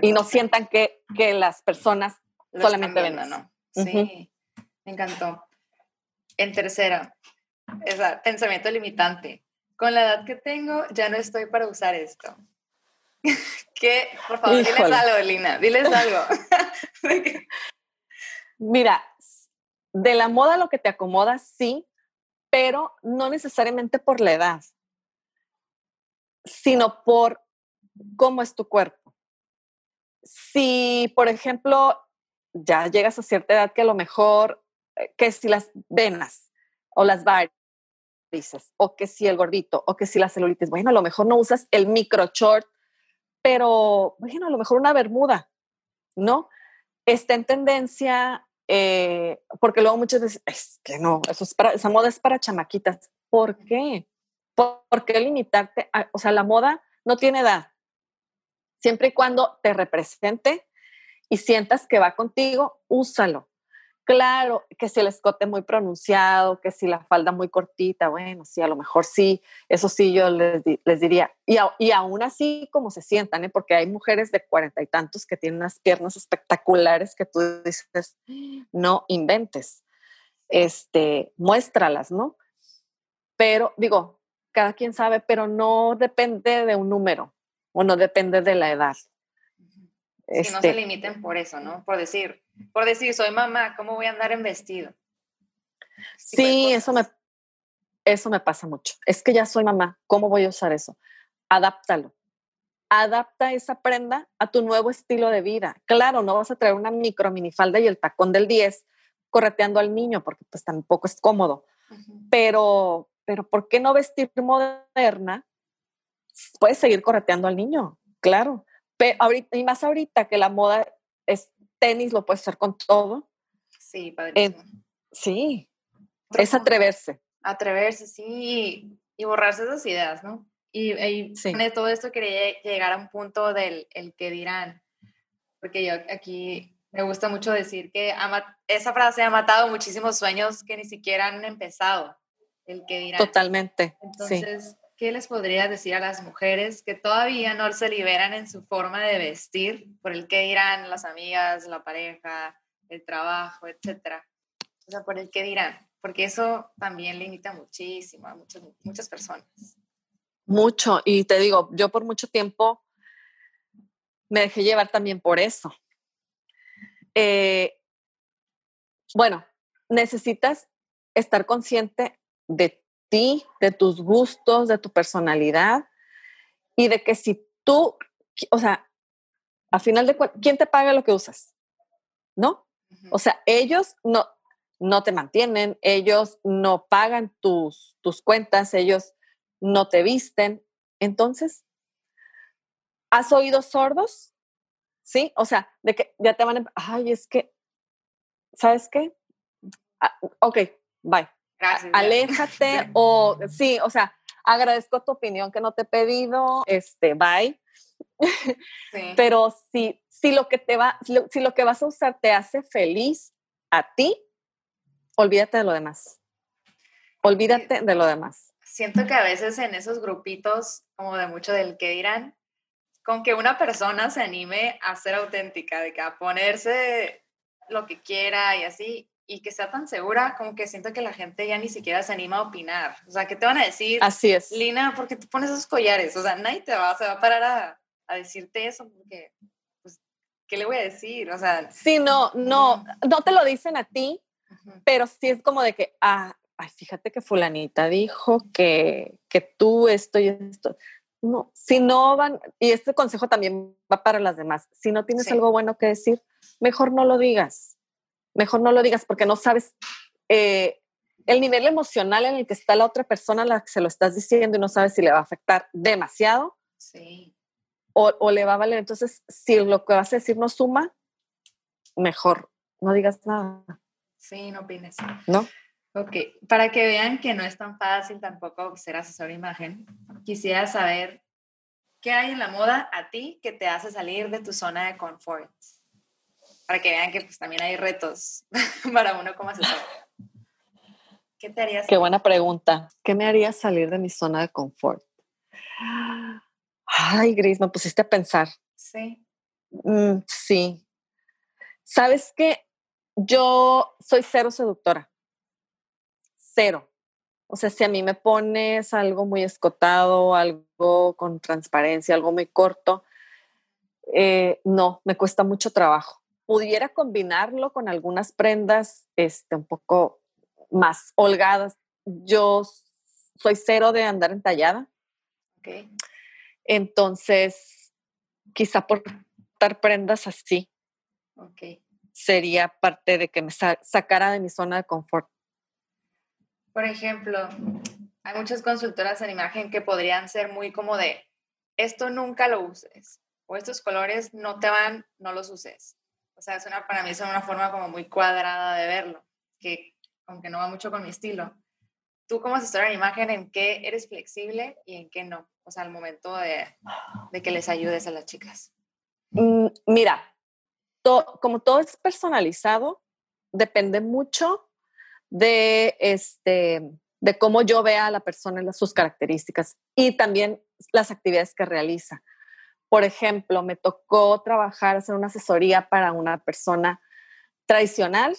y no sientan que, que las personas solamente ven ¿no? Sí, me encantó. En tercera, es pensamiento limitante. Con la edad que tengo, ya no estoy para usar esto. ¿Qué? Por favor, diles algo, Lina, diles algo. Mira, de la moda lo que te acomoda, sí, pero no necesariamente por la edad, sino por cómo es tu cuerpo. Si, por ejemplo, ya llegas a cierta edad que a lo mejor, eh, que si las venas o las varices, o que si el gordito, o que si la celulitis, bueno, a lo mejor no usas el micro short, pero bueno, a lo mejor una bermuda, ¿no? Está en tendencia eh, porque luego muchas veces, es que no, es para, esa moda es para chamaquitas. ¿Por qué? ¿Por, qué limitarte? o sea, la moda no tiene edad. Siempre y cuando te represente y sientas que va contigo, úsalo. Claro, que si el escote muy pronunciado, que si la falda muy cortita, bueno, sí, a lo mejor sí, eso sí yo les, diría. Y, y, aún así, como se sientan, ¿eh? porque hay mujeres de cuarenta y tantos que tienen unas piernas espectaculares que tú dices, no inventes, este, muéstralas, ¿no? Pero digo, cada quien sabe, pero no depende de un número o no depende de la edad. Que no se este limiten por eso, ¿no? Por decir, por decir, soy mamá, ¿cómo voy a andar en vestido? Sí, eso me, eso me pasa mucho. Es que ya soy mamá, ¿cómo voy a usar eso? Adáptalo. Adapta esa prenda a tu nuevo estilo de vida. Claro, no vas a traer una micro minifalda y el tacón del 10 correteando al niño porque pues tampoco es cómodo. Pero, pero ¿por qué no vestir moderna? Puedes seguir correteando al niño, claro. Pero ahorita, y más ahorita que la moda es tenis, lo puedes hacer con todo. Sí, padre. sí, es atreverse. Atreverse, sí, y borrarse esas ideas, ¿no? Y, de todo esto quería llegar a un punto del el que dirán, porque yo aquí me gusta mucho decir que esa frase ha matado muchísimos sueños que ni siquiera han empezado, el que dirán. Totalmente. Entonces, ¿qué les podría decir a las mujeres que todavía no se liberan en su forma de vestir por el que dirán las amigas, la pareja, el trabajo, etcétera? O sea, por el que dirán, porque eso también limita muchísimo a muchas, muchas personas. Mucho, y te digo, yo por mucho tiempo me dejé llevar también por eso. Eh, bueno, necesitas estar consciente de ti, de tus gustos, de tu personalidad y de que si tú, o sea, a final de cuentas, ¿quién te paga lo que usas? ¿No? O sea, ellos no, no te mantienen, ellos no pagan tus, tus cuentas, ellos no te visten. Entonces, ¿has oído sordos? ¿Sí? O sea, de que ya te van a... Ay, es que, ¿sabes qué? Ah, ok, bye. Aléjate o sí, o sea, agradezco tu opinión que no te he pedido, este, bye. Pero si, si lo que te va, si lo, que vas a usar te hace feliz a ti, olvídate de lo demás. Olvídate de lo demás. Siento que a veces en esos grupitos, como de mucho del que dirán, con que una persona se anime a ser auténtica, de que a ponerse lo que quiera y así, y que sea tan segura, como que siento que la gente ya ni siquiera se anima a opinar. O sea, ¿qué te van a decir? Así es. Lina, ¿por qué tú pones esos collares? O sea, nadie te va, se va a parar a, a decirte eso, porque, pues, ¿qué le voy a decir? O sea, sí, no, no, no te lo dicen a ti, pero sí es como de que, ah, ay, fíjate que fulanita dijo que, que tú esto y esto. No, si no van, y este consejo también va para las demás, si no tienes algo bueno que decir, mejor no lo digas, mejor no lo digas porque no sabes eh, el nivel emocional en el que está la otra persona a la que se lo estás diciendo y no sabes si le va a afectar demasiado. Sí. O, o, le va a valer. Entonces, si lo que vas a decir no suma, mejor no digas nada. Sí, no opines. ¿No? Ok, para que vean que no es tan fácil tampoco ser asesor de imagen, quisiera saber qué hay en la moda a ti que te hace salir de tu zona de confort. Para que vean que pues también hay retos para uno como asesor. ¿Qué te haría Qué buena pregunta. ¿Qué me haría salir de mi zona de confort? Ay, Gris, me pusiste a pensar. Sí. Mm, sí. ¿Sabes qué? Yo soy cero seductora cero. O sea, si a mí me pones algo muy escotado, algo con transparencia, algo muy corto, eh, no, me cuesta mucho trabajo. Pudiera combinarlo con algunas prendas este, un poco más holgadas. Yo soy cero de andar entallada. Okay. Entonces, quizá por dar prendas así okay. sería parte de que me sacara de mi zona de confort. Por ejemplo, hay muchas consultoras en imagen que podrían ser muy como de, esto nunca lo uses, o estos colores no te van, no los uses. O sea, es para mí es una forma como muy cuadrada de verlo, que aunque no va mucho con mi estilo. Tú como asesora en imagen, ¿en qué eres flexible y en qué no? O sea, al momento de, de que les ayudes a las chicas. Mm, mira, como todo es personalizado, depende mucho de, este, de cómo yo vea a la persona sus características y también las actividades que realiza. Por ejemplo, me tocó trabajar, hacer una asesoría para una persona tradicional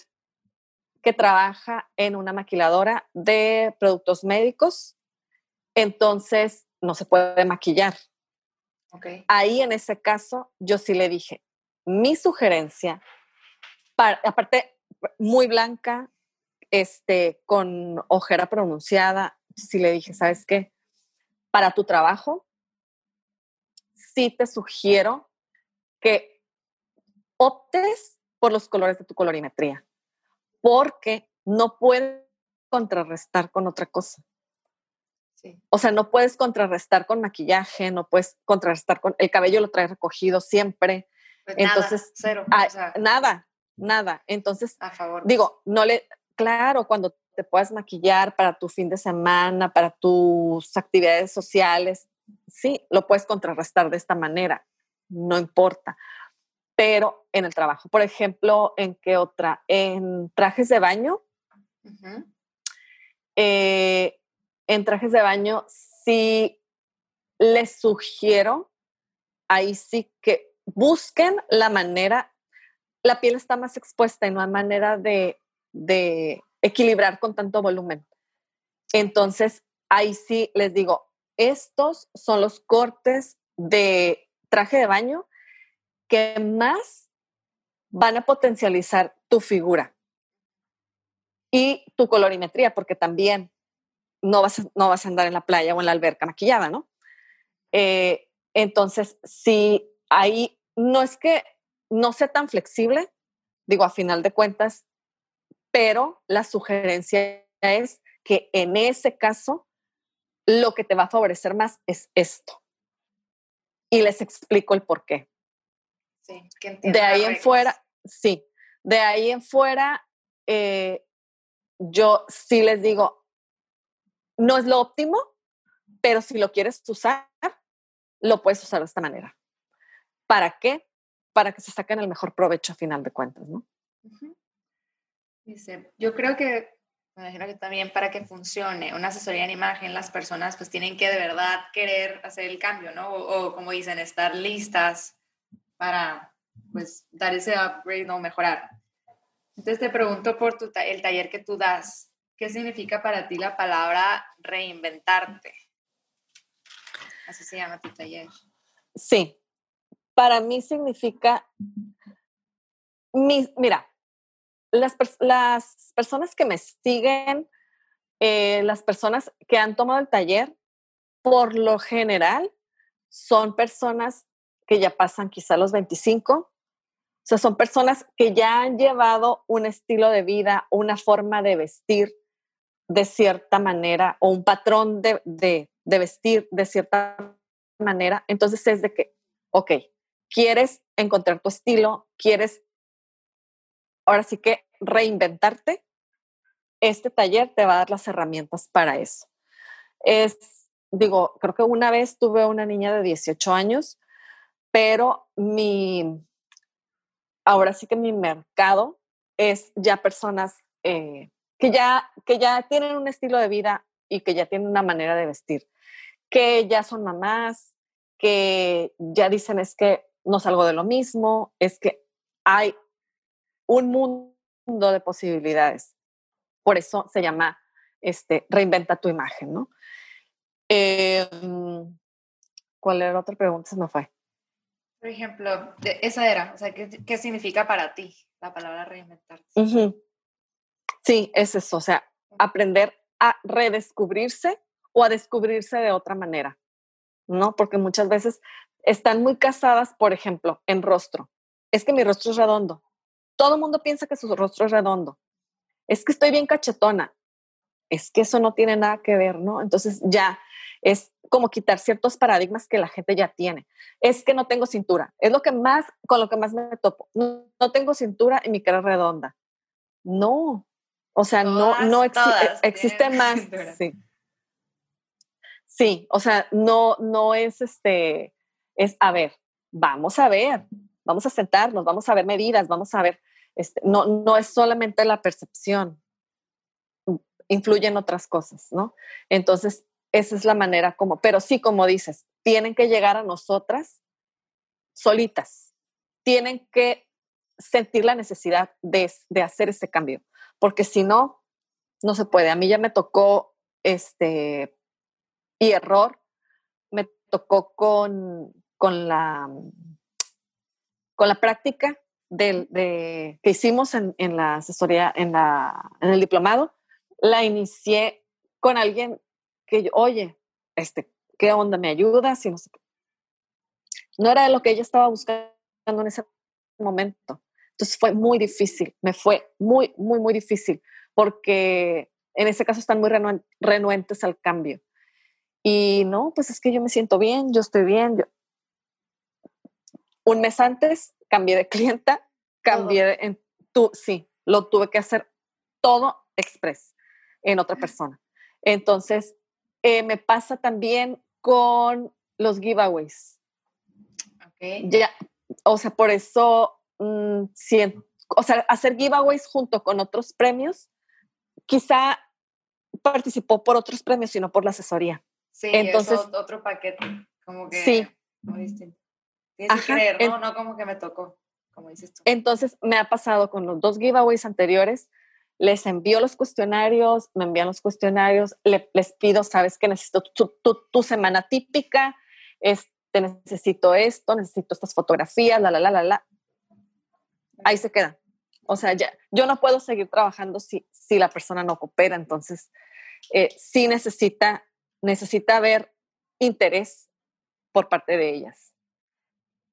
que trabaja en una maquiladora de productos médicos. Entonces, no se puede maquillar. Okay. Ahí, en ese caso, yo sí le dije, mi sugerencia, para, aparte, muy blanca, este, con ojera pronunciada, si le dije, ¿sabes qué? Para tu trabajo, sí te sugiero que optes por los colores de tu colorimetría, porque no puedes contrarrestar con otra cosa. O sea, no puedes contrarrestar con maquillaje, no puedes contrarrestar con el cabello lo traes recogido siempre. Pues Entonces, nada, cero. Ah, nada, nada. Entonces, a favor. digo, no le, claro, cuando te puedas maquillar para tu fin de semana, para tus actividades sociales, sí, lo puedes contrarrestar de esta manera, no importa. Pero en el trabajo, por ejemplo, ¿en qué otra? En trajes de baño. Eh, en trajes de baño, sí les sugiero, ahí sí que busquen la manera, la piel está más expuesta y no hay manera de de equilibrar con tanto volumen. Entonces, ahí sí les digo, estos son los cortes de traje de baño que más van a potencializar tu figura y tu colorimetría, porque también no vas no vas a andar en la playa o en la alberca maquillada, ¿no? Eh, entonces, si ahí no es que no sea tan flexible, digo, a final de cuentas, pero la sugerencia es que en ese caso lo que te va a favorecer más es esto. Y les explico el por qué. Sí, de ahí en fuera, sí, de ahí en fuera, eh, yo sí les digo, no es lo óptimo, pero si lo quieres usar, lo puedes usar de esta manera. ¿Para qué? Para que se saquen el mejor provecho a final de cuentas, ¿no? Dice, yo creo que, me imagino que también para que funcione una asesoría en imagen, las personas pues tienen que de verdad querer hacer el cambio, ¿no? O, como dicen, estar listas para pues dar ese upgrade o mejorar. Entonces te pregunto por tu el taller que tú das, ¿qué significa para ti la palabra reinventarte? Así se llama tu taller. Sí, para mí significa mira, las, las, personas que me siguen, eh, las personas que han tomado el taller, por lo general, son personas que ya pasan quizá los 25. O sea, son personas que ya han llevado un estilo de vida, una forma de vestir de cierta manera o un patrón de, de, de vestir de cierta manera. Entonces es de que, ok, quieres encontrar tu estilo, quieres ahora sí que reinventarte, este taller te va a dar las herramientas para eso. Es, digo, creo que una vez tuve una niña de 18 años, pero mi, ahora sí que mi mercado es ya personas eh, que, ya, que ya tienen un estilo de vida y que ya tienen una manera de vestir, que ya son mamás, que ya dicen es que no salgo de lo mismo, es que hay un mundo de posibilidades. Por eso se llama este, reinventa tu imagen, ¿no? Em, ¿Cuál era otra pregunta? Se me fue. Por ejemplo, esa era, o sea, ¿qué, significa para ti la palabra reinventarse? Sí, es eso, o sea, aprender a redescubrirse o a descubrirse de otra manera, ¿no? Porque muchas veces están muy casadas, por ejemplo, en rostro. Es que mi rostro es redondo. Todo el mundo piensa que su rostro es redondo. Es que estoy bien cachetona. Es que eso no tiene nada que ver, ¿no? Entonces ya es como quitar ciertos paradigmas que la gente ya tiene. Es que no tengo cintura. Es lo que más, con lo que más me topo. No, tengo cintura y mi cara es redonda. No. O sea, no, no existe más. Sí. sí, o sea, no, no es este, es, a ver, vamos a ver, vamos a sentarnos, vamos a ver medidas, vamos a ver, este, no, no es solamente la percepción, influyen otras cosas, ¿no? Entonces, esa es la manera como, pero sí, como dices, tienen que llegar a nosotras solitas, tienen que sentir la necesidad de, de hacer ese cambio, porque si no, no se puede. A mí ya me tocó este, y error, me tocó con, con la, con la práctica de, que hicimos en, la asesoría, en, la, en el diplomado, la inicié con alguien que yo, oye, este, ¿qué onda? ¿Me ayudas? Y no, sé no era lo que ella estaba buscando en ese momento. Entonces fue muy difícil, me fue muy, muy, muy difícil, porque en ese caso están muy renuentes al cambio. Y no, pues es que yo me siento bien, yo estoy bien, yo, un mes antes cambié de clienta, cambié de, en tu, sí, lo tuve que hacer todo express en otra persona. Entonces, eh, me pasa también con los giveaways. Okay. Ya, o sea, por eso, mm, o sea, hacer giveaways junto con otros premios, quizá participó por otros premios, sino por la asesoría. Sí, entonces otro paquete, como que sí. muy distinto. Tienes que creer, ¿no? no como que me tocó, como dices tú. Entonces, me ha pasado con los dos giveaways anteriores, les envío los cuestionarios, me envían los cuestionarios, les pido, sabes que necesito tu, tu, semana típica, este, necesito esto, necesito estas fotografías, la, la, la, la, la. Ahí se queda. O sea, ya, yo no puedo seguir trabajando si, si la persona no coopera, entonces eh, sí necesita, necesita haber interés por parte de ellas.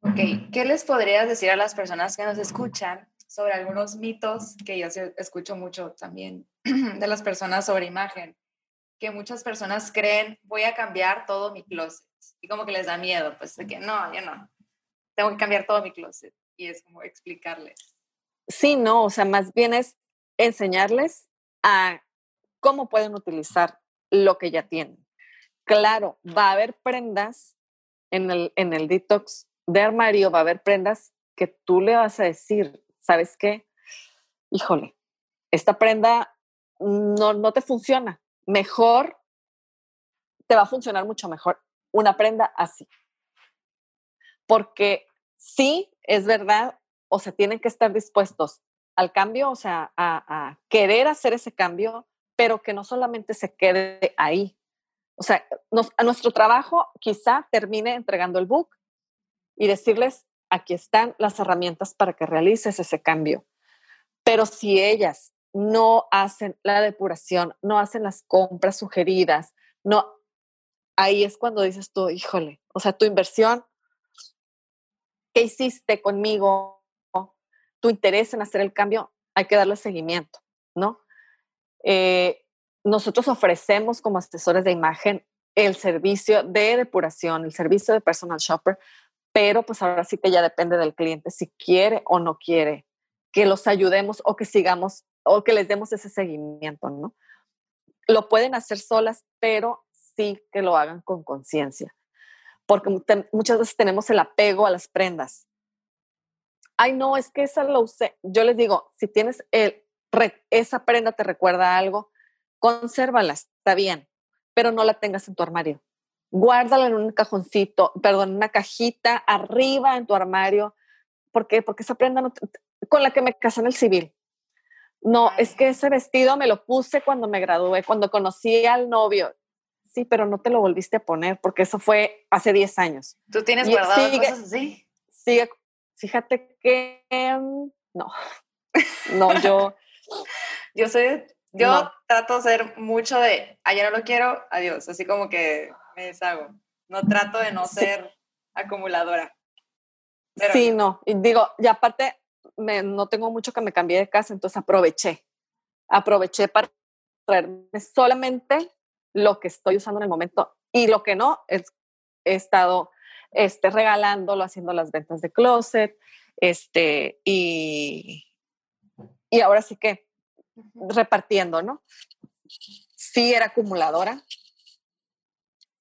Ok, ¿qué les podrías decir a las personas que nos escuchan sobre algunos mitos que yo escucho mucho también de las personas sobre imagen? Que muchas personas creen, voy a cambiar todo mi closet. Y como que les da miedo, pues de que no, yo no. Tengo que cambiar todo mi closet. Y es como explicarles. Sí, no, o sea, más bien es enseñarles a cómo pueden utilizar lo que ya tienen. Claro, va a haber prendas en el, en el detox de armario va a haber prendas que tú le vas a decir, ¿sabes qué? Híjole, esta prenda no, no te funciona. Mejor, te va a funcionar mucho mejor una prenda así. Porque sí, es verdad, o sea, tienen que estar dispuestos al cambio, o sea, a, querer hacer ese cambio, pero que no solamente se quede ahí. O sea, a nuestro trabajo quizá termine entregando el book, y decirles aquí están las herramientas para que realices ese cambio. Pero si ellas no hacen la depuración, no hacen las compras sugeridas, no, ahí es cuando dices tú, híjole, o sea, tu inversión, ¿qué hiciste conmigo? Tu interés en hacer el cambio, hay que darle seguimiento, ¿no? Eh, nosotros ofrecemos como asesores de imagen el servicio de depuración, el servicio de personal shopper, pero pues ahora sí que ya depende del cliente si quiere o no quiere que los ayudemos o que sigamos o que les demos ese seguimiento, ¿no? Lo pueden hacer solas, pero sí que lo hagan con conciencia, porque muchas veces tenemos el apego a las prendas. Ay, no, es que esa lo usé. Yo les digo, si tienes esa prenda te recuerda algo, consérvala, está bien, pero no la tengas en tu armario. Guárdala en un cajoncito, perdón, en una cajita arriba en tu armario. ¿Por qué? Porque esa prenda no con la que me casé en el civil. No, es que ese vestido me lo puse cuando me gradué, cuando conocí al novio. Sí, pero no te lo volviste a poner porque eso fue hace 10 años. ¿Tú tienes guardado cosas así? Sigue, fíjate que mm, no. No, yo. yo soy. Yo trato de ser mucho de ayer no lo quiero, adiós. Así como que me deshago. No trato de no ser acumuladora. sí, no. Y digo, y aparte, no tengo mucho que me cambié de casa, entonces aproveché. Aproveché para traerme solamente lo que estoy usando en el momento y lo que no, he estado este, regalándolo, haciendo las ventas de closet, este, y, y ahora sí que repartiendo, ¿no? Sí era acumuladora,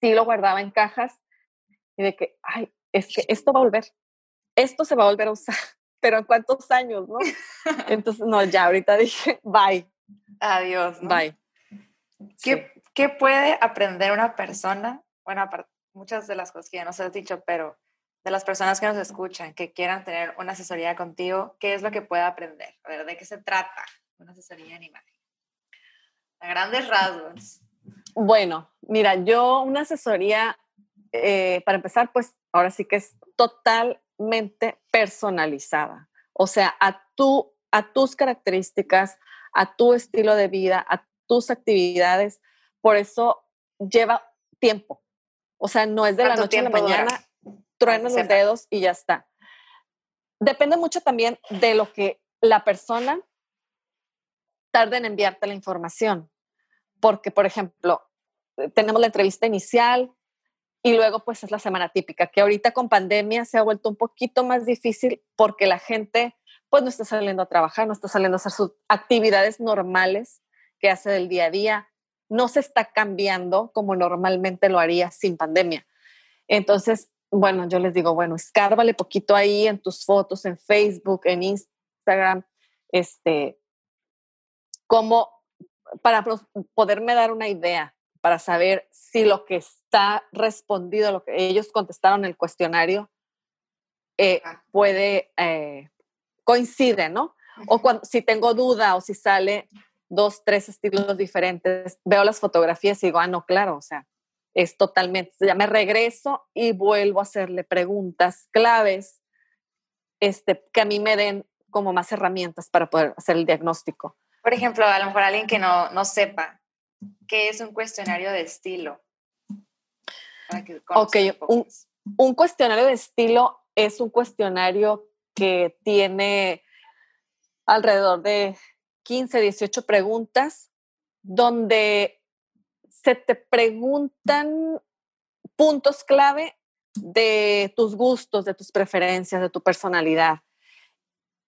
sí lo guardaba en cajas y de que, ay, es que esto va a volver, esto se va a volver a usar pero ¿en cuántos años, no? Entonces, no, ya ahorita dije, bye. Adiós. Bye. ¿Qué, ¿Qué, puede aprender una persona? Bueno, muchas de las cosas que ya nos has dicho, pero de las personas que nos escuchan, que quieran tener una asesoría contigo, ¿qué es lo que puede aprender? A ver, ¿de qué se trata una asesoría animal? A grandes rasgos. Bueno, mira, yo una asesoría, eh, para empezar, pues ahora sí que es total personalizada, o sea, a, tu, a tus características, a tu estilo de vida, a tus actividades. Por eso lleva tiempo. O sea, no es de la noche a la mañana, truenas los dedos y ya está. Depende mucho también de lo que la persona tarde en enviarte la información. Porque, por ejemplo, tenemos la entrevista inicial, y luego pues es la semana típica, que ahorita con pandemia se ha vuelto un poquito más difícil porque la gente pues no está saliendo a trabajar, no está saliendo a hacer sus actividades normales que hace del día a día, no se está cambiando como normalmente lo haría sin pandemia. Entonces, bueno, yo les digo, bueno, escárvale poquito ahí en tus fotos, en Facebook, en Instagram, este, como para poderme dar una idea para saber si lo que está respondido, lo que ellos contestaron en el cuestionario, eh, puede, eh, coincide, ¿no? O cuando, si tengo duda o si sale dos, tres estilos diferentes, veo las fotografías y digo, ah, no, claro, o sea, es totalmente, ya me regreso y vuelvo a hacerle preguntas claves este, que a mí me den como más herramientas para poder hacer el diagnóstico. Por ejemplo, a lo mejor alguien que no, no sepa, ¿Qué es un cuestionario de estilo? ok, un, cuestionario de estilo es un cuestionario que tiene alrededor de 15, 18 preguntas donde se te preguntan puntos clave de tus gustos, de tus preferencias, de tu personalidad.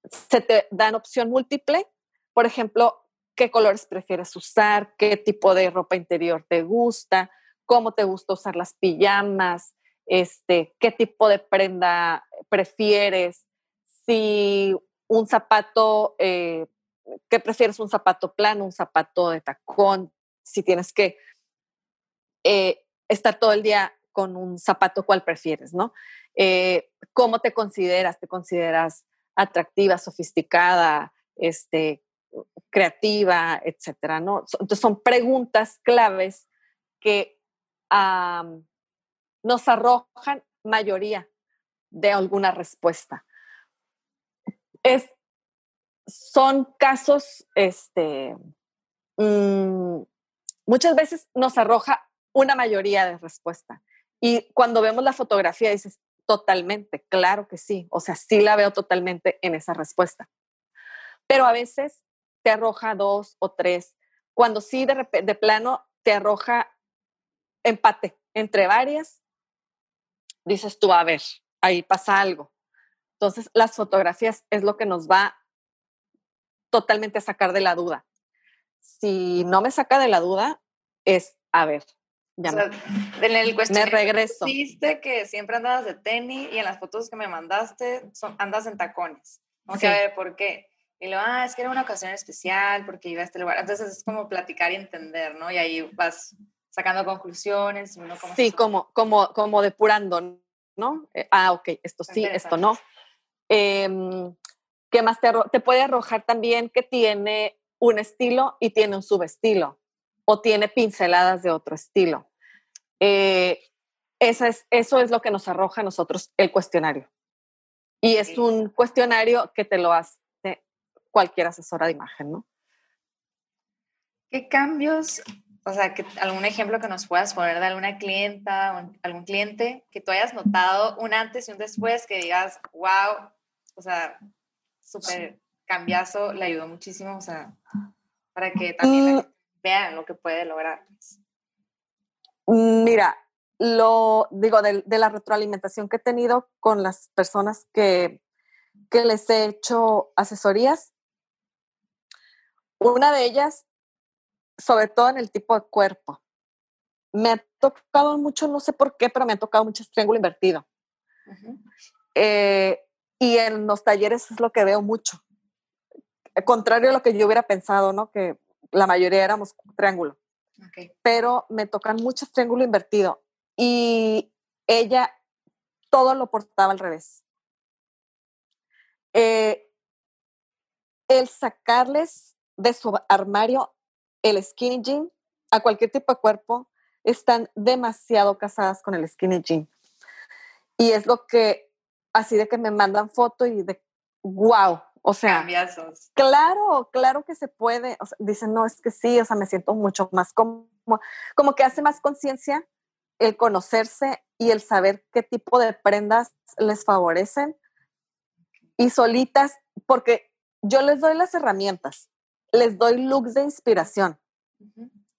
Se te dan opción múltiple. Por ejemplo, qué colores prefieres usar, qué tipo de ropa interior te gusta, cómo te gusta usar las pijamas, este, qué tipo de prenda prefieres, si un zapato, eh, ¿qué prefieres? ¿Un zapato plano, un zapato de tacón? Si tienes que eh, estar todo el día con un zapato, ¿cuál prefieres? ¿no? Eh, ¿Cómo te consideras? ¿Te consideras atractiva, sofisticada? Este, creativa, etcétera, ¿no? Entonces son preguntas claves que nos arrojan mayoría de alguna respuesta. Es, son casos, este, mm, muchas veces nos arroja una mayoría de respuesta. Y cuando vemos la fotografía dices, totalmente, claro que sí, o sea, sí la veo totalmente en esa respuesta. Pero a veces te arroja dos o tres, cuando sí de, de plano te arroja empate entre varias, dices tú, a ver, ahí pasa algo. Entonces, las fotografías es lo que nos va totalmente a sacar de la duda. Si no me saca de la duda, es, a ver, ya o sea, en el me regreso. Dijiste que siempre andabas de tenis y en las fotos que me mandaste son, andas en tacones. Vamos a ver por qué. Y luego, ah, es que era una ocasión especial porque iba a este lugar. Entonces es como platicar y entender, ¿no? Y ahí vas sacando conclusiones. Uno sí, como, como, como depurando, ¿no? Eh, ah, ok, esto sí, esto no. Em, ¿Qué más te, te puede arrojar también que tiene un estilo y tiene un subestilo? o tiene pinceladas de otro estilo. Eh, esa es, eso es lo que nos arroja a nosotros el cuestionario. Y es un cuestionario que te lo hace cualquier asesora de imagen, ¿no? ¿Qué cambios, o sea, que, algún ejemplo que nos puedas poner de alguna clienta, o algún cliente que tú hayas notado un antes y un después, que digas, wow, o sea, súper cambiazo, le ayudó muchísimo, o sea, para que también mm vean lo que puede lograr. Pues. Mira, lo digo, de, la retroalimentación que he tenido con las personas que, que les he hecho asesorías, una de ellas, sobre todo en el tipo de cuerpo, me ha tocado mucho, no sé por qué, pero me ha tocado mucho triángulo invertido. Eh, y en los talleres es lo que veo mucho. Contrario a lo que yo hubiera pensado, ¿no? Que la mayoría éramos triángulo. Pero me tocan muchos triángulo invertido y ella todo lo portaba al revés. Eh, el sacarles de su armario el skinny jean a cualquier tipo de cuerpo están demasiado casadas con el skinny jean. Y es lo que, así de que me mandan foto y de, wow, o sea, claro, claro que se puede. dicen, no, es que sí, o sea, me siento mucho más como, como que hace más conciencia el conocerse y el saber qué tipo de prendas les favorecen y solitas, porque yo les doy las herramientas, les doy looks de inspiración,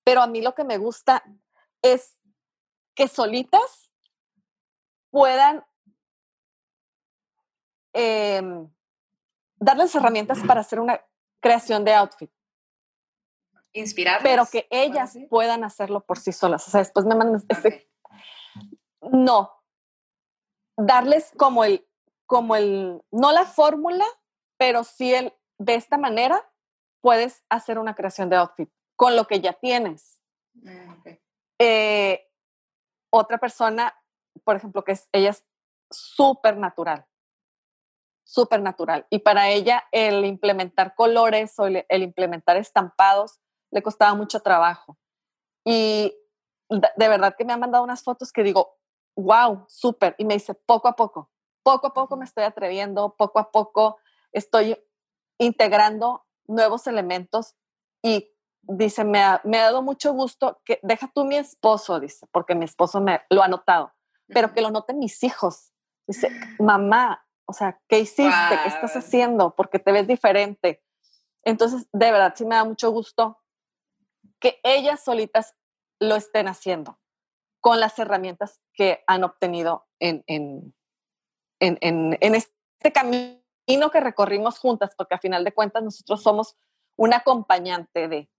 pero a mí lo que me gusta es que solitas puedan eh, darles herramientas para hacer una creación de outfit. Inspirar. Pero que ellas puedan hacerlo por sí solas. O sea, después me mandan este. No. Darles como el, como el, no la fórmula, pero sí el, de esta manera puedes hacer una creación de outfit con lo que ya tienes. Mm, eh, otra persona, por ejemplo, que es, ella es súper natural súper natural. Y para ella el implementar colores o el, implementar estampados le costaba mucho trabajo. Y de verdad que me han mandado unas fotos que digo, wow, súper. Y me dice, poco a poco, poco a poco me estoy atreviendo, poco a poco estoy integrando nuevos elementos y dice, me ha, me ha dado mucho gusto que deja tú mi esposo, dice, porque mi esposo me lo ha notado, pero que lo noten mis hijos. Dice, mamá, o sea, ¿qué hiciste? ¿Qué estás haciendo? Porque te ves diferente. Entonces, de verdad, sí me da mucho gusto que ellas solitas lo estén haciendo con las herramientas que han obtenido en, en, en, en este camino que recorrimos juntas, porque a final de cuentas nosotros somos un acompañante de,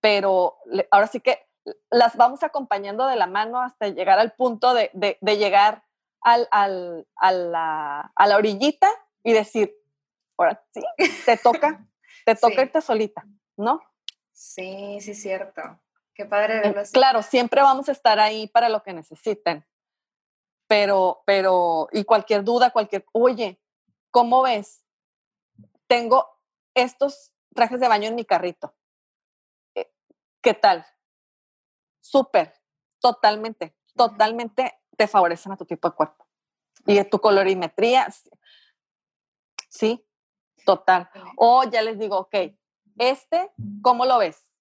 pero ahora sí que las vamos acompañando de la mano hasta llegar al punto de, de, de llegar al, al, a, la, a, la, orillita y decir, ahora sí, te toca, te toca irte solita, ¿no? Sí, sí, cierto. Qué padre verlo así. Claro, siempre vamos a estar ahí para lo que necesiten. Pero, pero, y cualquier duda, cualquier, oye, ¿cómo ves? Tengo estos trajes de baño en mi carrito. Eh, ¿Qué tal? Súper, totalmente, totalmente te favorecen a tu tipo de cuerpo. Y tu colorimetría, sí, total. O ya les digo, ok, este, ¿cómo lo ves?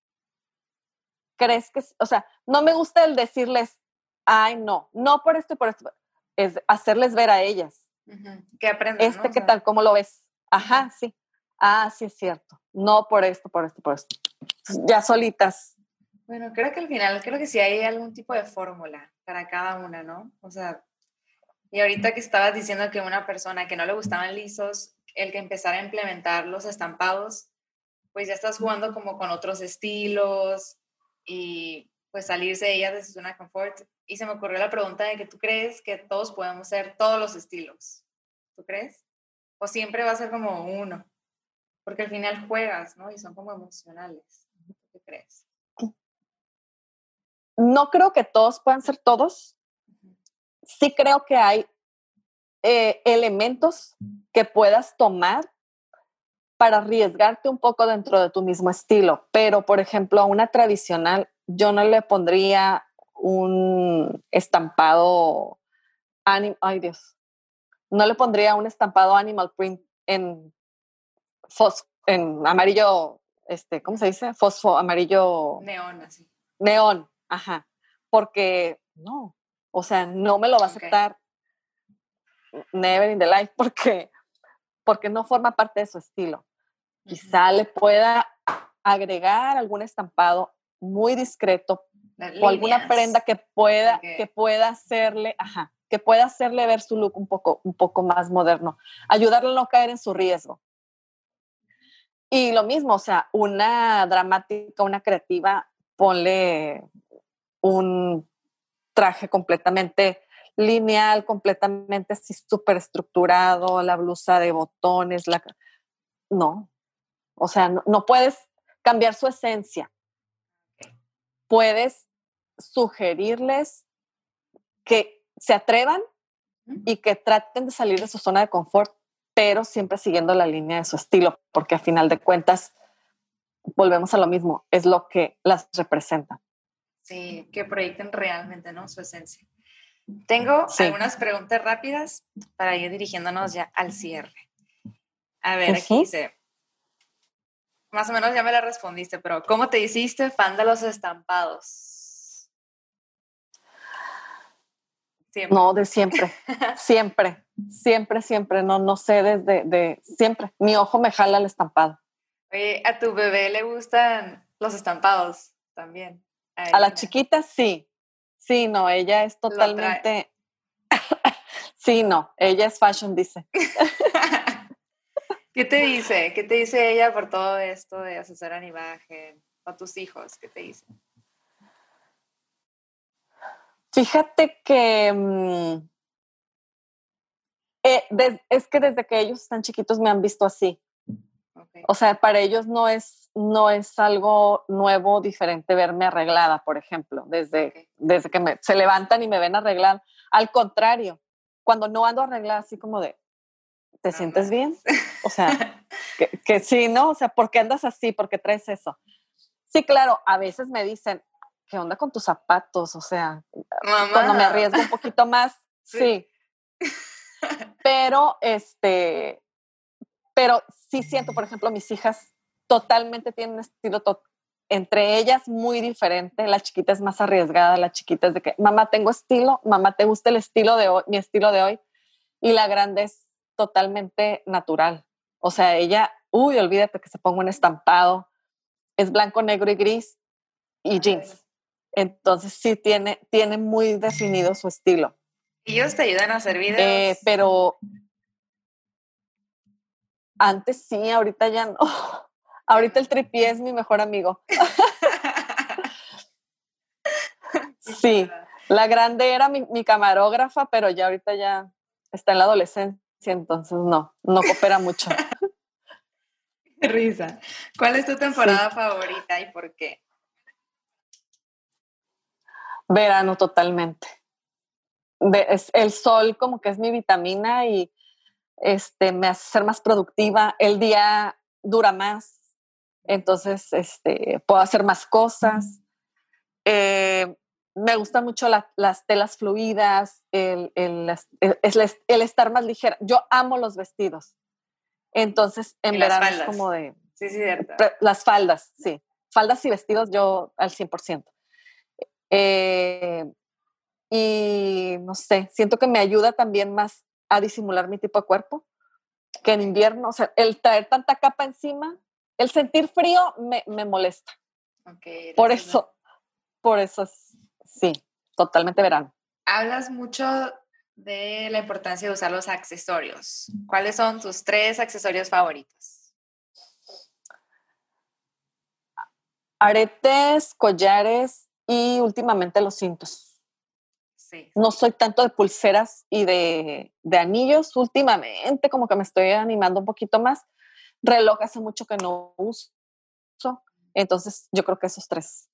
¿Crees que, o sea, no me gusta el decirles, ay, no, no por esto y por esto, es hacerles ver a ellas. Que aprendan. Este, ¿qué tal? ¿Cómo lo ves? Ajá, sí. Ah, sí es cierto. No por esto, por esto, por esto. Ya solitas. Bueno, creo que al final, creo que sí hay algún tipo de fórmula para cada una, ¿no? O sea, y ahorita que estabas diciendo que una persona que no le gustaban lisos, el que empezara a implementar los estampados, pues ya estás jugando como con otros estilos y pues salirse de ella de su zona de confort. Y se me ocurrió la pregunta de que tú crees que todos podemos ser todos los estilos. ¿Tú crees? ¿O siempre va a ser como uno? Porque al final juegas, ¿no? Y son como emocionales. ¿Qué crees? No creo que todos puedan ser todos. Sí creo que hay eh, elementos que puedas tomar para arriesgarte un poco dentro de tu mismo estilo. Pero, por ejemplo, a una tradicional, yo no le pondría un estampado, ay Dios, no le pondría un estampado animal print en, en amarillo, este, ¿cómo se dice? Fosfo, amarillo. Neón, así. Neón, ajá. Porque no, o sea, no me lo va a aceptar never in the life porque, porque no forma parte de su estilo. Quizá le pueda agregar algún estampado muy discreto o alguna prenda que pueda, que pueda hacerle, ajá, que pueda hacerle ver su look un poco, un poco más moderno, ayudarle a no caer en su riesgo. Y lo mismo, o sea, una dramática, una creativa, ponle un traje completamente lineal, completamente así súper estructurado, la blusa de botones, la... No, o sea, no, puedes cambiar su esencia. Puedes sugerirles que se atrevan y que traten de salir de su zona de confort, pero siempre siguiendo la línea de su estilo, porque a final de cuentas, volvemos a lo mismo, es lo que las representa. Sí, que proyecten realmente, ¿no? Su esencia. Tengo algunas preguntas rápidas para ir dirigiéndonos ya al cierre. A ver, aquí dice, más o menos ya me la respondiste, pero ¿cómo te hiciste fan de los estampados? No, de siempre, siempre, siempre, siempre, no, no sé desde, de, siempre. Mi ojo me jala el estampado. Oye, ¿a tu bebé le gustan los estampados también? A, la chiquita sí, sí, no, ella es totalmente... sí, no, ella es fashion, dice. ¿Qué te dice? ¿Qué te dice ella por todo esto de asesorar imagen? ¿O tus hijos? ¿Qué te dicen? Fíjate que mm, eh, es que desde que ellos están chiquitos me han visto así. O sea, para ellos no es, no es algo nuevo, diferente verme arreglada, por ejemplo, desde, desde que me, se levantan y me ven arreglada. Al contrario, cuando no ando arreglada así como de, ¿te sientes bien? O sea, que, sí, ¿no? O sea, ¿por qué andas así? ¿Por qué traes eso? Sí, claro, a veces me dicen, ¿qué onda con tus zapatos? O sea, cuando me arriesgo un poquito más, sí. Pero, este, pero sí siento, por ejemplo, mis hijas totalmente tienen un estilo entre ellas muy diferente. La chiquita es más arriesgada, la chiquita es de que, mamá, tengo estilo, mamá, ¿te gusta el estilo de hoy, mi estilo de hoy? Y la grande es totalmente natural. O sea, ella, uy, olvídate que se ponga un estampado, es blanco, negro y gris y jeans. Entonces sí tiene, tiene muy definido su estilo. ¿Y ellos te ayudan a hacer eh, videos? pero antes sí, ahorita ya no. Ahorita el tripié es mi mejor amigo. sí, la grande era mi, mi, camarógrafa, pero ya ahorita ya está en la adolescencia entonces no, no coopera mucho. Risa. ¿Cuál es tu temporada favorita y por qué? Verano totalmente. es, el sol como que es mi vitamina y este, me hace ser más productiva. El día dura más, entonces este, puedo hacer más cosas. Eh, me gustan mucho las telas fluidas, el, el, el, estar más ligera. Yo amo los vestidos. Entonces, en verano es como de... Sí, sí. Las faldas, sí. Faldas y vestidos yo al 100%. Eh, y no sé, siento que me ayuda también más a disimular mi tipo de cuerpo que en invierno. O sea, el traer tanta capa encima, el sentir frío me, me molesta. por eso, por eso, sí, totalmente verano. Hablas mucho de la importancia de usar los accesorios. ¿Cuáles son tus tres accesorios favoritos? Aretes, collares y últimamente los cintos. No soy tanto de pulseras y de, anillos. Últimamente como que me estoy animando un poquito más. Reloj hace mucho que no uso. Entonces yo creo que esos tres.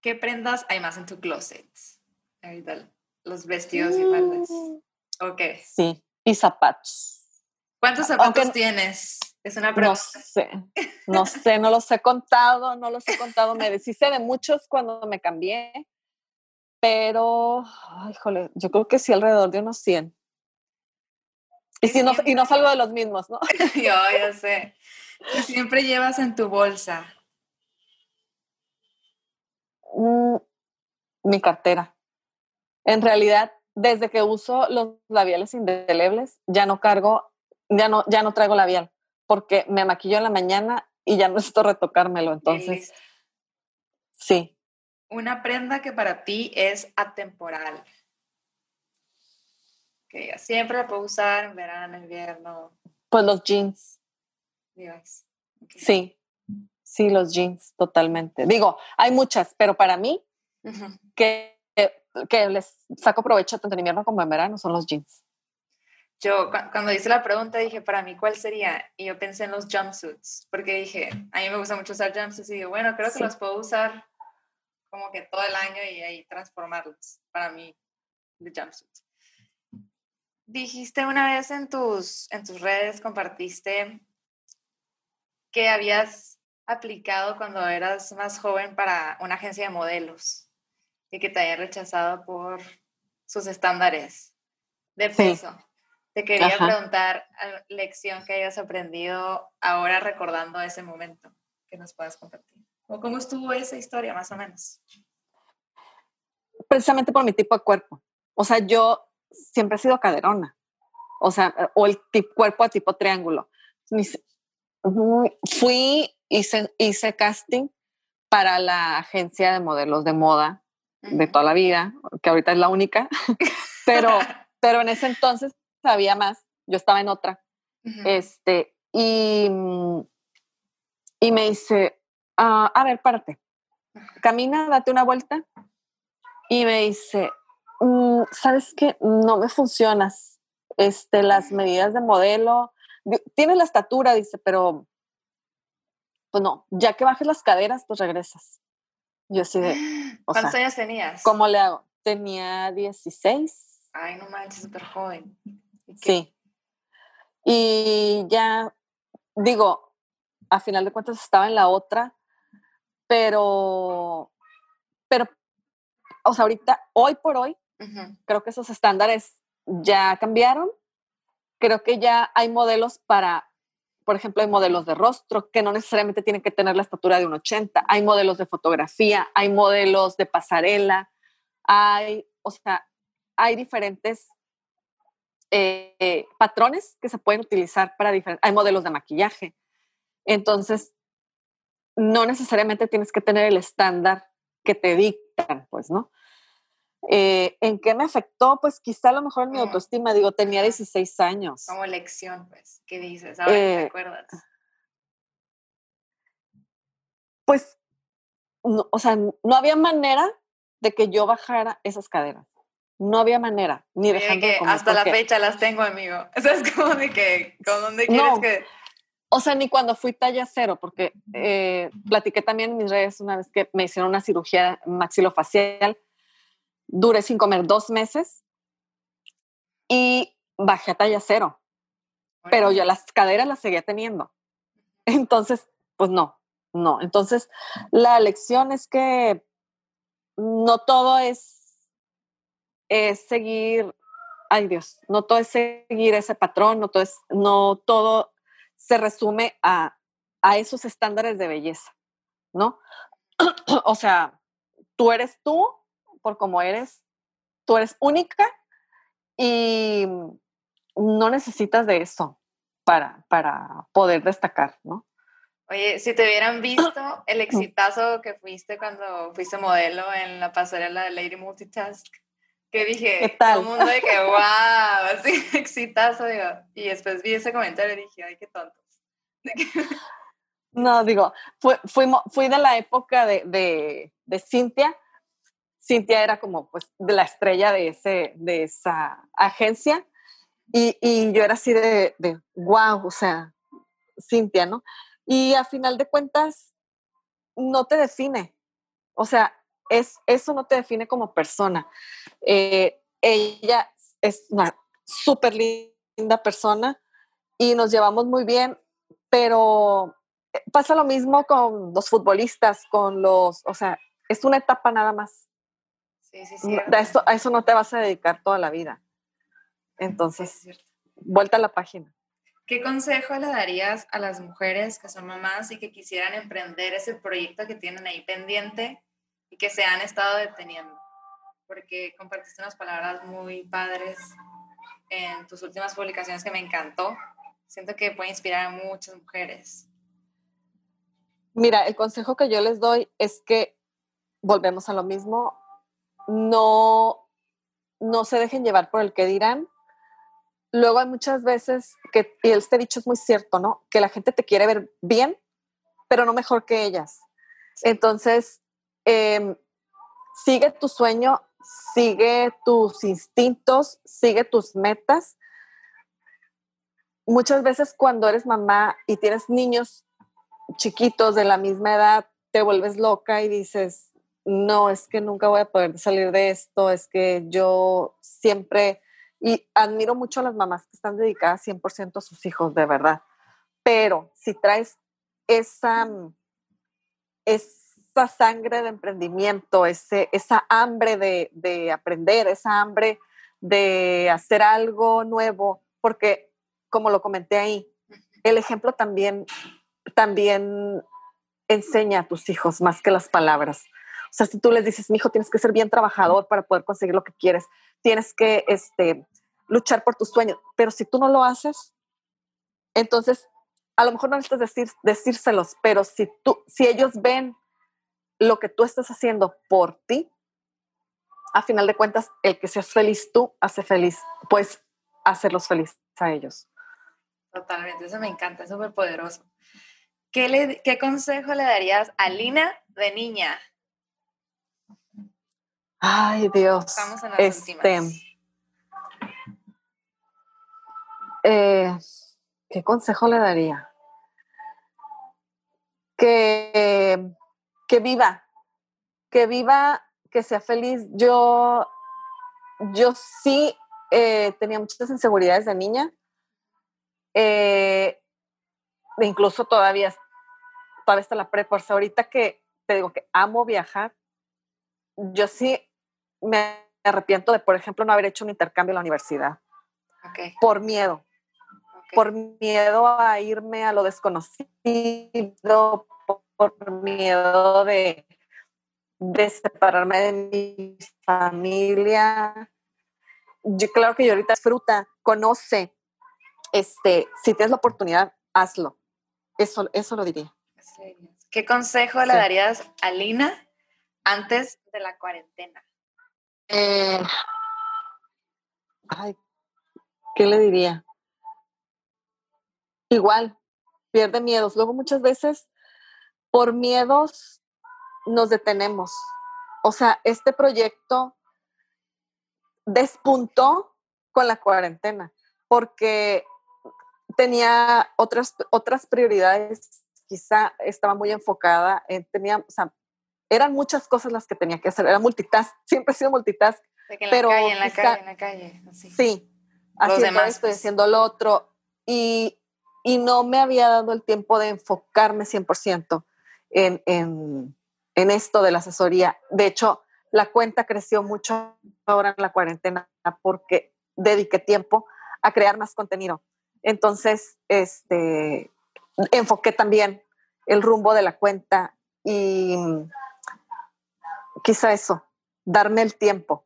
¿Qué prendas hay más en tu closet? los vestidos y faldas. Mm. Ok. Sí, y zapatos. ¿Cuántos zapatos tienes? Es una pregunta. No sé, no sé, no los he contado, no los he contado. Me deshice de muchos cuando me cambié pero, híjole, yo creo que sí alrededor de unos 100. Y, si no, y no salgo de los mismos, ¿no? yo, ya sé. ¿Qué siempre llevas en tu bolsa? Mm, mi cartera. En realidad, desde que uso los labiales indelebles, ya no cargo, ya no, ya no traigo labial, porque me maquillo en la mañana y ya no necesito retocármelo. Entonces, sí, una prenda que para ti es atemporal. Que siempre la puedo usar en verano, invierno. Pues los jeans. Sí, sí, los jeans, totalmente. Digo, hay muchas, pero para mí, que, que, les saco provecho tanto en invierno como en verano, son los jeans. Yo cuando hice la pregunta dije, para mí, ¿cuál sería? Y yo pensé en los jumpsuits, porque dije, a mí me gusta mucho usar jumpsuits y digo, bueno, creo que los puedo usar como que todo el año y ahí transformarlos para mí de jumpsuit. Dijiste una vez en tus, en tus redes, compartiste que habías aplicado cuando eras más joven para una agencia de modelos y que te habían rechazado por sus estándares de peso. Te quería preguntar lección que hayas aprendido ahora recordando ese momento que nos puedas compartir. ¿O cómo estuvo esa historia, más o menos? Precisamente por mi tipo de cuerpo. O sea, yo siempre he sido caderona. O sea, o el cuerpo a tipo triángulo. Fui, hice, hice casting para la agencia de modelos de moda de toda la vida, que ahorita es la única, pero, pero en ese entonces sabía más, yo estaba en otra. Este, y, y me dice, Ah, a ver, párate, camina, date una vuelta. Y me dice, mm, ¿sabes qué? No me funcionas. Este, las medidas de modelo, tienes la estatura, dice, pero pues no, ya que bajes las caderas, pues regresas. Yo así de... ¿Cuántos años tenías? ¿Cómo le hago? Tenía 16. Ay, no manches, súper joven. Sí. Y ya, digo, a final de cuentas estaba en la otra pero, pero, o sea, ahorita, hoy por hoy, creo que esos estándares ya cambiaron. Creo que ya hay modelos para, por ejemplo, hay modelos de rostro que no necesariamente tienen que tener la estatura de un 80. Hay modelos de fotografía, hay modelos de pasarela, hay, o sea, hay diferentes eh, patrones que se pueden utilizar para diferentes, hay modelos de maquillaje. Entonces, no necesariamente tienes que tener el estándar que te dictan, pues, ¿no? Eh, ¿En qué me afectó? Pues quizá a lo mejor en mi autoestima, digo, tenía 16 años. Como lección, pues, ¿qué dices? Ahora te eh, acuerdas. Pues, o sea, no había manera de que yo bajara esas caderas. No había manera, ni dejando que Hasta la fecha las tengo, amigo. O sea, es como de que, ¿con dónde quieres que...? O sea, ni cuando fui talla cero, porque eh, platiqué también en mis redes una vez que me hicieron una cirugía maxilofacial. Duré sin comer dos meses y bajé a talla cero. Pero yo las caderas las seguía teniendo. Entonces, pues no, no. Entonces, la lección es que no todo es, es seguir, ay Dios, no todo es seguir ese patrón, no todo, es, no todo se resume a, a esos estándares de belleza, ¿no? o sea, tú eres tú por como eres, tú eres única y no necesitas de eso para, para poder destacar, ¿no? Oye, si te hubieran visto el exitazo que fuiste cuando fuiste modelo en la pasarela de Lady Multitask, que dije, ¿Qué tal? todo el mundo de que, wow, así, exitazo, digo. Y después vi ese comentario y dije, ay, qué tontos. No, digo, fui, fui, de la época de, de, de, Cintia. Cintia era como, pues, de la estrella de, ese, de esa agencia. Y, y yo era así de, de, wow, o sea, Cintia, ¿no? Y a final de cuentas, no te define. O sea, es, eso no te define como persona. Eh, ella es una súper linda persona y nos llevamos muy bien, pero eh, pasa lo mismo con los futbolistas, con los, o sea, es una etapa nada más. Sí, sí, sí. A eso, a eso no te vas a dedicar toda la vida. Entonces, vuelta a la página. ¿Qué consejo le darías a las mujeres que son mamás y que quisieran emprender ese proyecto que tienen ahí pendiente y que se han estado deteniendo? Porque compartiste unas palabras muy padres en tus últimas publicaciones que me encantó. Siento que puede inspirar a muchas mujeres. Mira, el consejo que yo les doy es que volvemos a lo mismo, no, no se dejen llevar por el que dirán, luego hay muchas veces que, y este dicho es muy cierto, ¿no? Que la gente te quiere ver bien, pero no mejor que ellas. Entonces, em, sigue tu sueño, sigue tus instintos, sigue tus metas. Muchas veces cuando eres mamá y tienes niños chiquitos de la misma edad, te vuelves loca y dices, no, es que nunca voy a poder salir de esto, es que yo siempre y admiro mucho a las mamás que están dedicadas 100% a sus hijos, de verdad. Pero si traes esa, mm, esa sangre de emprendimiento, ese, esa hambre de, de aprender, esa hambre de hacer algo nuevo, porque como lo comenté ahí, el ejemplo también, también enseña a tus hijos más que las palabras. O sea, si tú les dices, mi hijo, tienes que ser bien trabajador para poder conseguir lo que quieres, tienes que este, luchar por tus sueños, pero si tú no lo haces, entonces a lo mejor no necesitas decir, decírselos, pero si, tú, si ellos ven lo que tú estás haciendo por ti, a final de cuentas, el que seas feliz tú hace feliz, pues hacerlos felices a ellos. Totalmente, eso me encanta, es súper poderoso. ¿Qué, ¿Qué consejo le darías a Lina de niña? Ay, Dios. Estamos en las este, últimas. Eh, ¿Qué consejo le daría? Que, que viva, que viva, que sea feliz. Yo, yo sí eh, tenía muchas inseguridades de niña. Eh, incluso todavía, todavía está la prepa. ahorita que te digo que amo viajar, yo sí me arrepiento de, por ejemplo, no haber hecho un intercambio en la universidad. Por miedo. Por miedo a irme a lo desconocido, por, miedo de, de separarme de mi familia. Yo claro que yo ahorita disfruta, conoce, este, si tienes la oportunidad, hazlo. Eso, eso lo diría. ¿Qué consejo le darías a Lina antes de la cuarentena? Eh, ay, ¿qué le diría? Igual, pierde miedos. Luego muchas veces por miedos nos detenemos. O sea, este proyecto despuntó con la cuarentena porque tenía otras, otras prioridades, quizá estaba muy enfocada, en, tenía, o sea, eran muchas cosas las que tenía que hacer, era multitask, siempre he sido multitask. en pero la calle, en la calle, en la calle. Así. Sí, haciendo demás, esto, pues. haciendo lo otro. Y, y no me había dado el tiempo de enfocarme 100% en, en, en esto de la asesoría. De hecho, la cuenta creció mucho ahora en la cuarentena porque dediqué tiempo a crear más contenido. Entonces, este, enfoqué también el rumbo de la cuenta y quizá eso, darme el tiempo,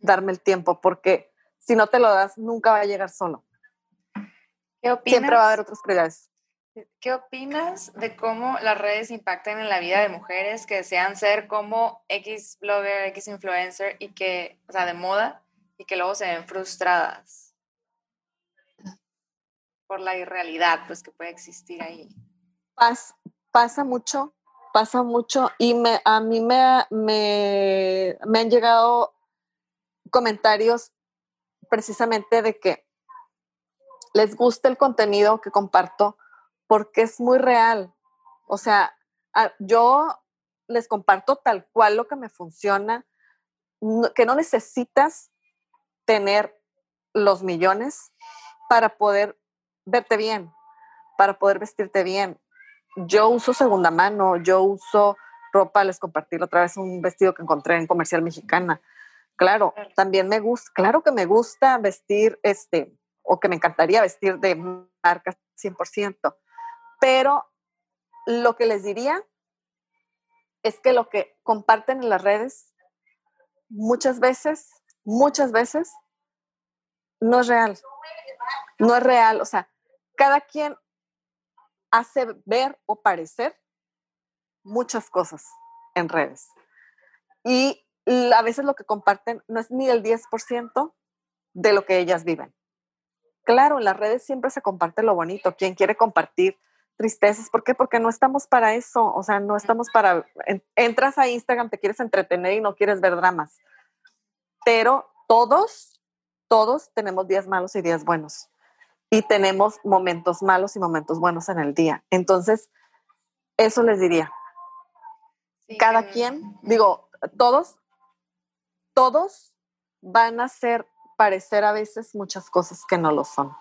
darme el tiempo, porque si no te lo das, nunca va a llegar solo. ¿Qué opinas? Siempre va a haber otras prioridades. ¿Qué opinas de cómo las redes impactan en la vida de mujeres que desean ser como X blogger, X influencer y que, o sea, de moda y que luego se ven frustradas por la irrealidad pues que puede existir ahí? pasa mucho, pasa mucho y me, a mí me, me, me han llegado comentarios precisamente de que les gusta el contenido que comparto porque es muy real. O sea, yo les comparto tal cual lo que me funciona, que no necesitas tener los millones para poder verte bien, para poder vestirte bien. Yo uso segunda mano, yo uso ropa, les compartí otra vez un vestido que encontré en comercial mexicana. Claro, también me gusta, claro que me gusta vestir este, o que me encantaría vestir de marca 100%, pero lo que les diría es que lo que comparten en las redes muchas veces, muchas veces, no es real. No es real. O sea, cada quien hace ver o parecer muchas cosas en redes. Y a veces lo que comparten no es ni el 10% de lo que ellas viven. Claro, en las redes siempre se comparte lo bonito. Quien quiere compartir tristezas. ¿Por qué? Porque no estamos para eso, o sea, no estamos para, entras a Instagram, te quieres entretener y no quieres ver dramas. Pero todos, todos tenemos días malos y días buenos. Y tenemos momentos malos y momentos buenos en el día. Entonces, eso les diría. Cada quien, digo, todos, todos van a hacer parecer a veces muchas cosas que no lo son.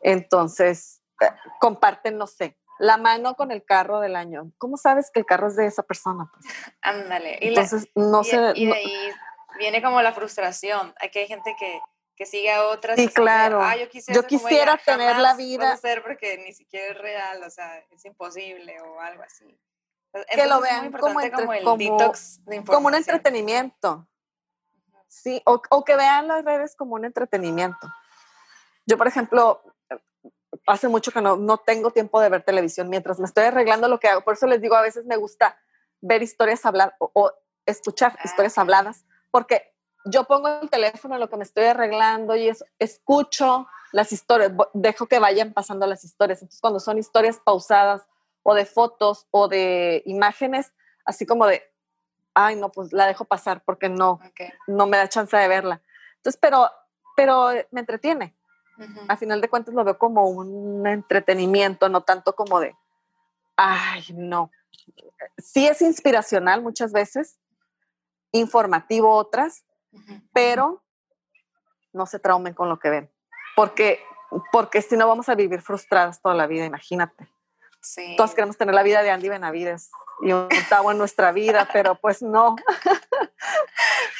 Entonces, comparten, no sé, la mano con el carro del año. ¿Cómo sabes que el carro es de esa persona? Pues? Ándale. Entonces, no sé. Y de ahí viene como la frustración. Aquí hay gente que, que sigue a otras. Sí, claro. yo quisiera, tener la vida. ser porque ni siquiera es real, o sea, es imposible o algo así. que lo vean como, como un entretenimiento. Sí, o, o, que vean las redes como un entretenimiento. Yo, por ejemplo, hace mucho que no, no tengo tiempo de ver televisión mientras me estoy arreglando lo que hago. Por eso les digo, a veces me gusta ver historias hablar o, escuchar ah, historias habladas, porque yo pongo el teléfono en lo que me estoy arreglando y escucho las historias, dejo que vayan pasando las historias. Entonces, cuando son historias pausadas o de fotos o de imágenes, así como de, ay, no, pues la dejo pasar porque no, no me da chance de verla. Entonces, pero, pero me entretiene. A final de cuentas lo veo como un entretenimiento, no tanto como de, ay, no. Sí es inspiracional muchas veces, informativo otras, pero no se traumen con lo que ven, porque, porque si no vamos a vivir frustradas toda la vida, imagínate. Sí. Todos queremos tener la vida de Andy Benavides y un octavo en nuestra vida, pero pues no.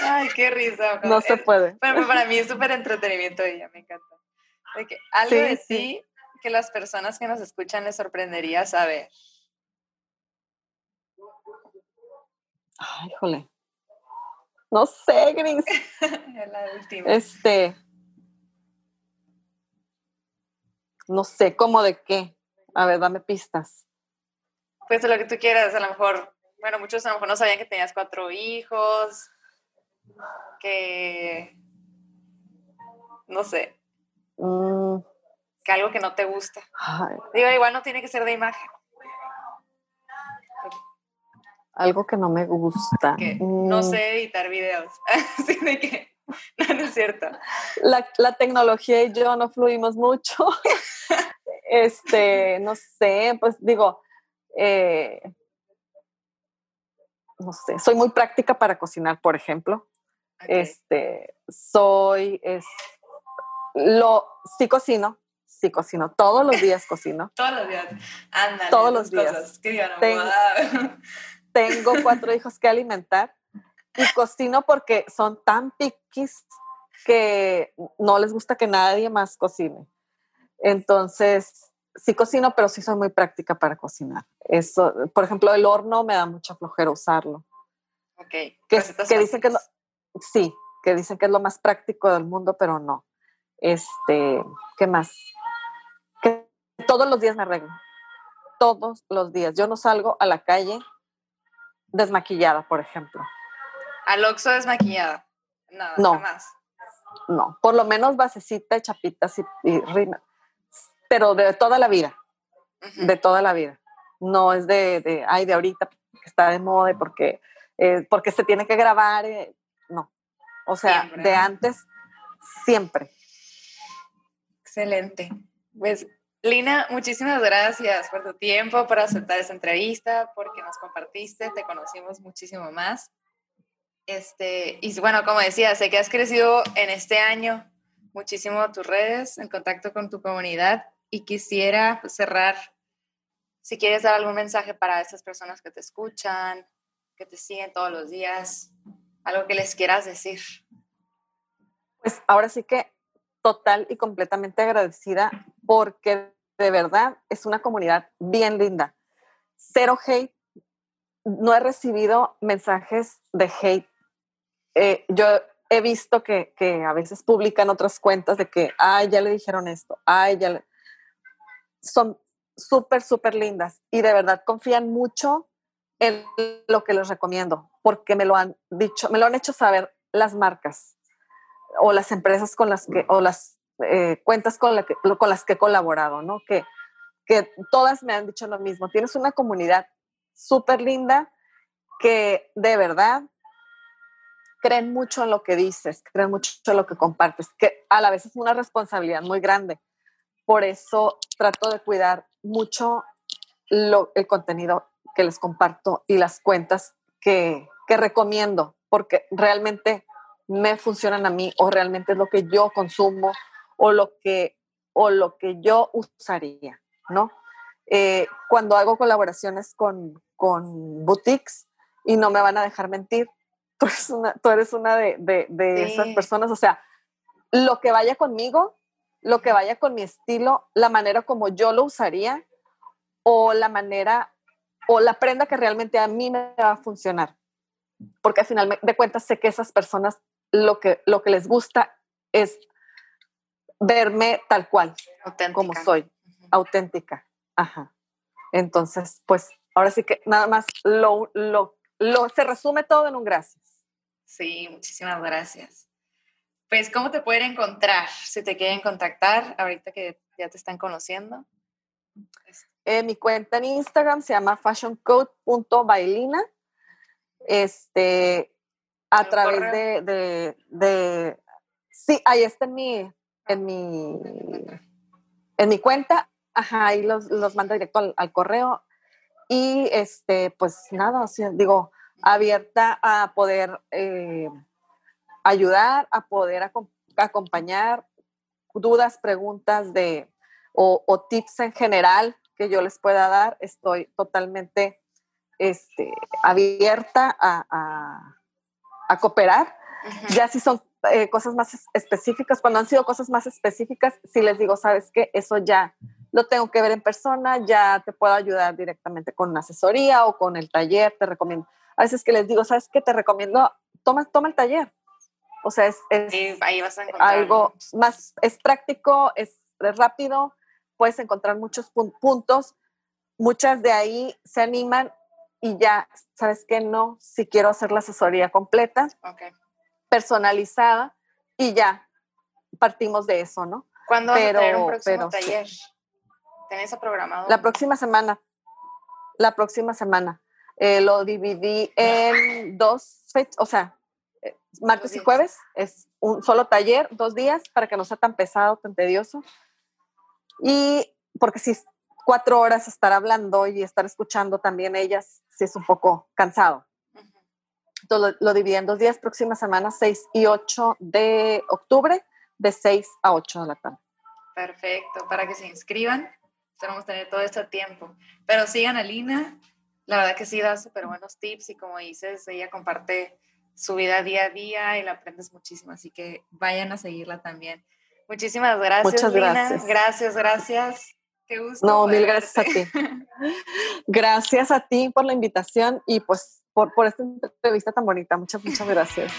Ay, qué risa. No se puede. Pero para mí es súper entretenimiento ella, me encanta algo de sí que las personas que nos escuchan les sorprendería saber. Ay, híjole. No sé, Gris. la última. Este. No sé, ¿cómo de qué? A ver, dame pistas. Pues lo que tú quieras, a lo mejor, bueno, muchos a lo mejor no sabían que tenías cuatro hijos, que, no sé, Mm. Que algo que no te gusta. Digo, igual no tiene que ser de imagen. Algo que no me gusta. no mm. sé editar videos. Así de que, no, es cierto. La, tecnología y yo no fluimos mucho. este, no sé, pues digo, eh, no sé, soy muy práctica para cocinar, por ejemplo. Este, soy, es, lo, sí cocino, sí cocino, todos los días cocino. todos los días, ándale. Todos los días. tengo, tengo cuatro hijos que alimentar y cocino porque son tan piquis que no les gusta que nadie más cocine. Entonces, sí cocino, pero sí soy muy práctica para cocinar. Eso, por ejemplo, el horno me da mucha flojera usarlo. Ok. Que, que dicen que sí, que dicen que es lo más práctico del mundo, pero no. Este, ¿qué más? Que todos los días me arreglo. Todos los días. Yo no salgo a la calle desmaquillada, por ejemplo. Al Oxxo desmaquillada. Nada, No. más. No, por lo menos basecita, chapitas y, y rima. Pero de toda la vida, de toda la vida. No es de, de ay, de ahorita que está de moda porque, eh, porque se tiene que grabar. eh, no. O sea, Siempre, de antes, siempre. Excelente. Pues, Lina, muchísimas gracias por tu tiempo, por aceptar esta entrevista, porque nos compartiste, te conocimos muchísimo más. Este, y bueno, como decía, sé que has crecido en este año muchísimo tus redes, en contacto con tu comunidad, y quisiera pues, cerrar, si quieres dar algún mensaje para estas personas que te escuchan, que te siguen todos los días, algo que les quieras decir. Pues ahora sí que total y completamente agradecida porque de verdad es una comunidad bien linda. Cero hate. No he recibido mensajes de hate. Eh, yo he visto que, que a veces publican otras cuentas de que, ay, ya le dijeron esto, ay, ya le... Son súper, súper lindas y de verdad confían mucho en lo que les recomiendo porque me lo han dicho, me lo han hecho saber las marcas o las empresas con las que, o las eh, cuentas con, las que he colaborado, ¿no? Que, que todas me han dicho lo mismo. Tienes una comunidad súper linda que de verdad creen mucho en lo que dices, creen mucho en lo que compartes, que a la vez es una responsabilidad muy grande. Por eso trato de cuidar mucho el contenido que les comparto y las cuentas que, que recomiendo, porque realmente me funcionan a mí o realmente es lo que yo consumo o lo que, o lo que yo usaría, ¿no? Eh, cuando hago colaboraciones con, con boutiques y no me van a dejar mentir, tú eres una, tú eres una de, de, de Sí. esas personas, o sea, lo que vaya conmigo, lo que vaya con mi estilo, la manera como yo lo usaría o la manera o la prenda que realmente a mí me va a funcionar. Porque al final de cuentas sé que esas personas lo que, lo que les gusta es verme tal cual, Auténtica. como soy, auténtica. Ajá. Entonces, pues ahora sí que nada más lo, lo, lo, se resume todo en un gracias. Sí, muchísimas gracias. Pues, ¿cómo te pueden encontrar si te quieren contactar ahorita que ya te están conociendo? Eh, mi cuenta en Instagram se llama fashioncode.bailina. Este, a ¿El través de, de, de- sí, ahí está en mi, en mi, en mi cuenta. Ajá, ahí los, los manda directo al, al correo. Y este, pues nada, o sea, digo, abierta a poder eh, ayudar, a poder acom- acompañar dudas, preguntas de, o, o tips en general que yo les pueda dar. Estoy totalmente este, abierta a, a- a cooperar. Ya si son eh, cosas más es- específicas, cuando han sido cosas más específicas, si les digo, sabes que eso ya lo tengo que ver en persona, ya te puedo ayudar directamente con una asesoría o con el taller, te recomiendo. A veces que les digo, sabes que te recomiendo, toma, toma el taller. O sea, es, es Sí, ahí vas a encontrar algo muchos- más, es práctico, es, es rápido, puedes encontrar muchos pun- puntos, muchas de ahí se animan y ya, sabes que no, si quiero hacer la asesoría completa, Ok. personalizada y ya partimos de eso, ¿no? ¿Cuándo vas a tener un Pero- próximo pero sí. taller? ¿Tenés programado? La próxima semana, la próxima semana, eh, lo dividí en dos fechas, o sea, eh, martes y jueves, es un solo taller, dos días, para que no sea tan pesado, tan tedioso. Y porque si es cuatro horas estar hablando y estar escuchando también ellas, sí es un poco cansado. Entonces lo, lo dividí en dos días, próxima semana, 6 y 8 de octubre, de 6 a 8 de la tarde. Perfecto, para que se inscriban. Esperamos tener todo esto a tiempo. Pero sigan a Lina. La verdad que sí da súper buenos tips y como dices, ella comparte su vida día a día y la aprendes muchísimo, así que vayan a seguirla también. Muchísimas gracias. Muchas gracias. Gracias, gracias. Gusto. No, mil gracias a ti. gracias a ti por la invitación y pues por, por esta entrevista tan bonita. Muchas, muchas gracias.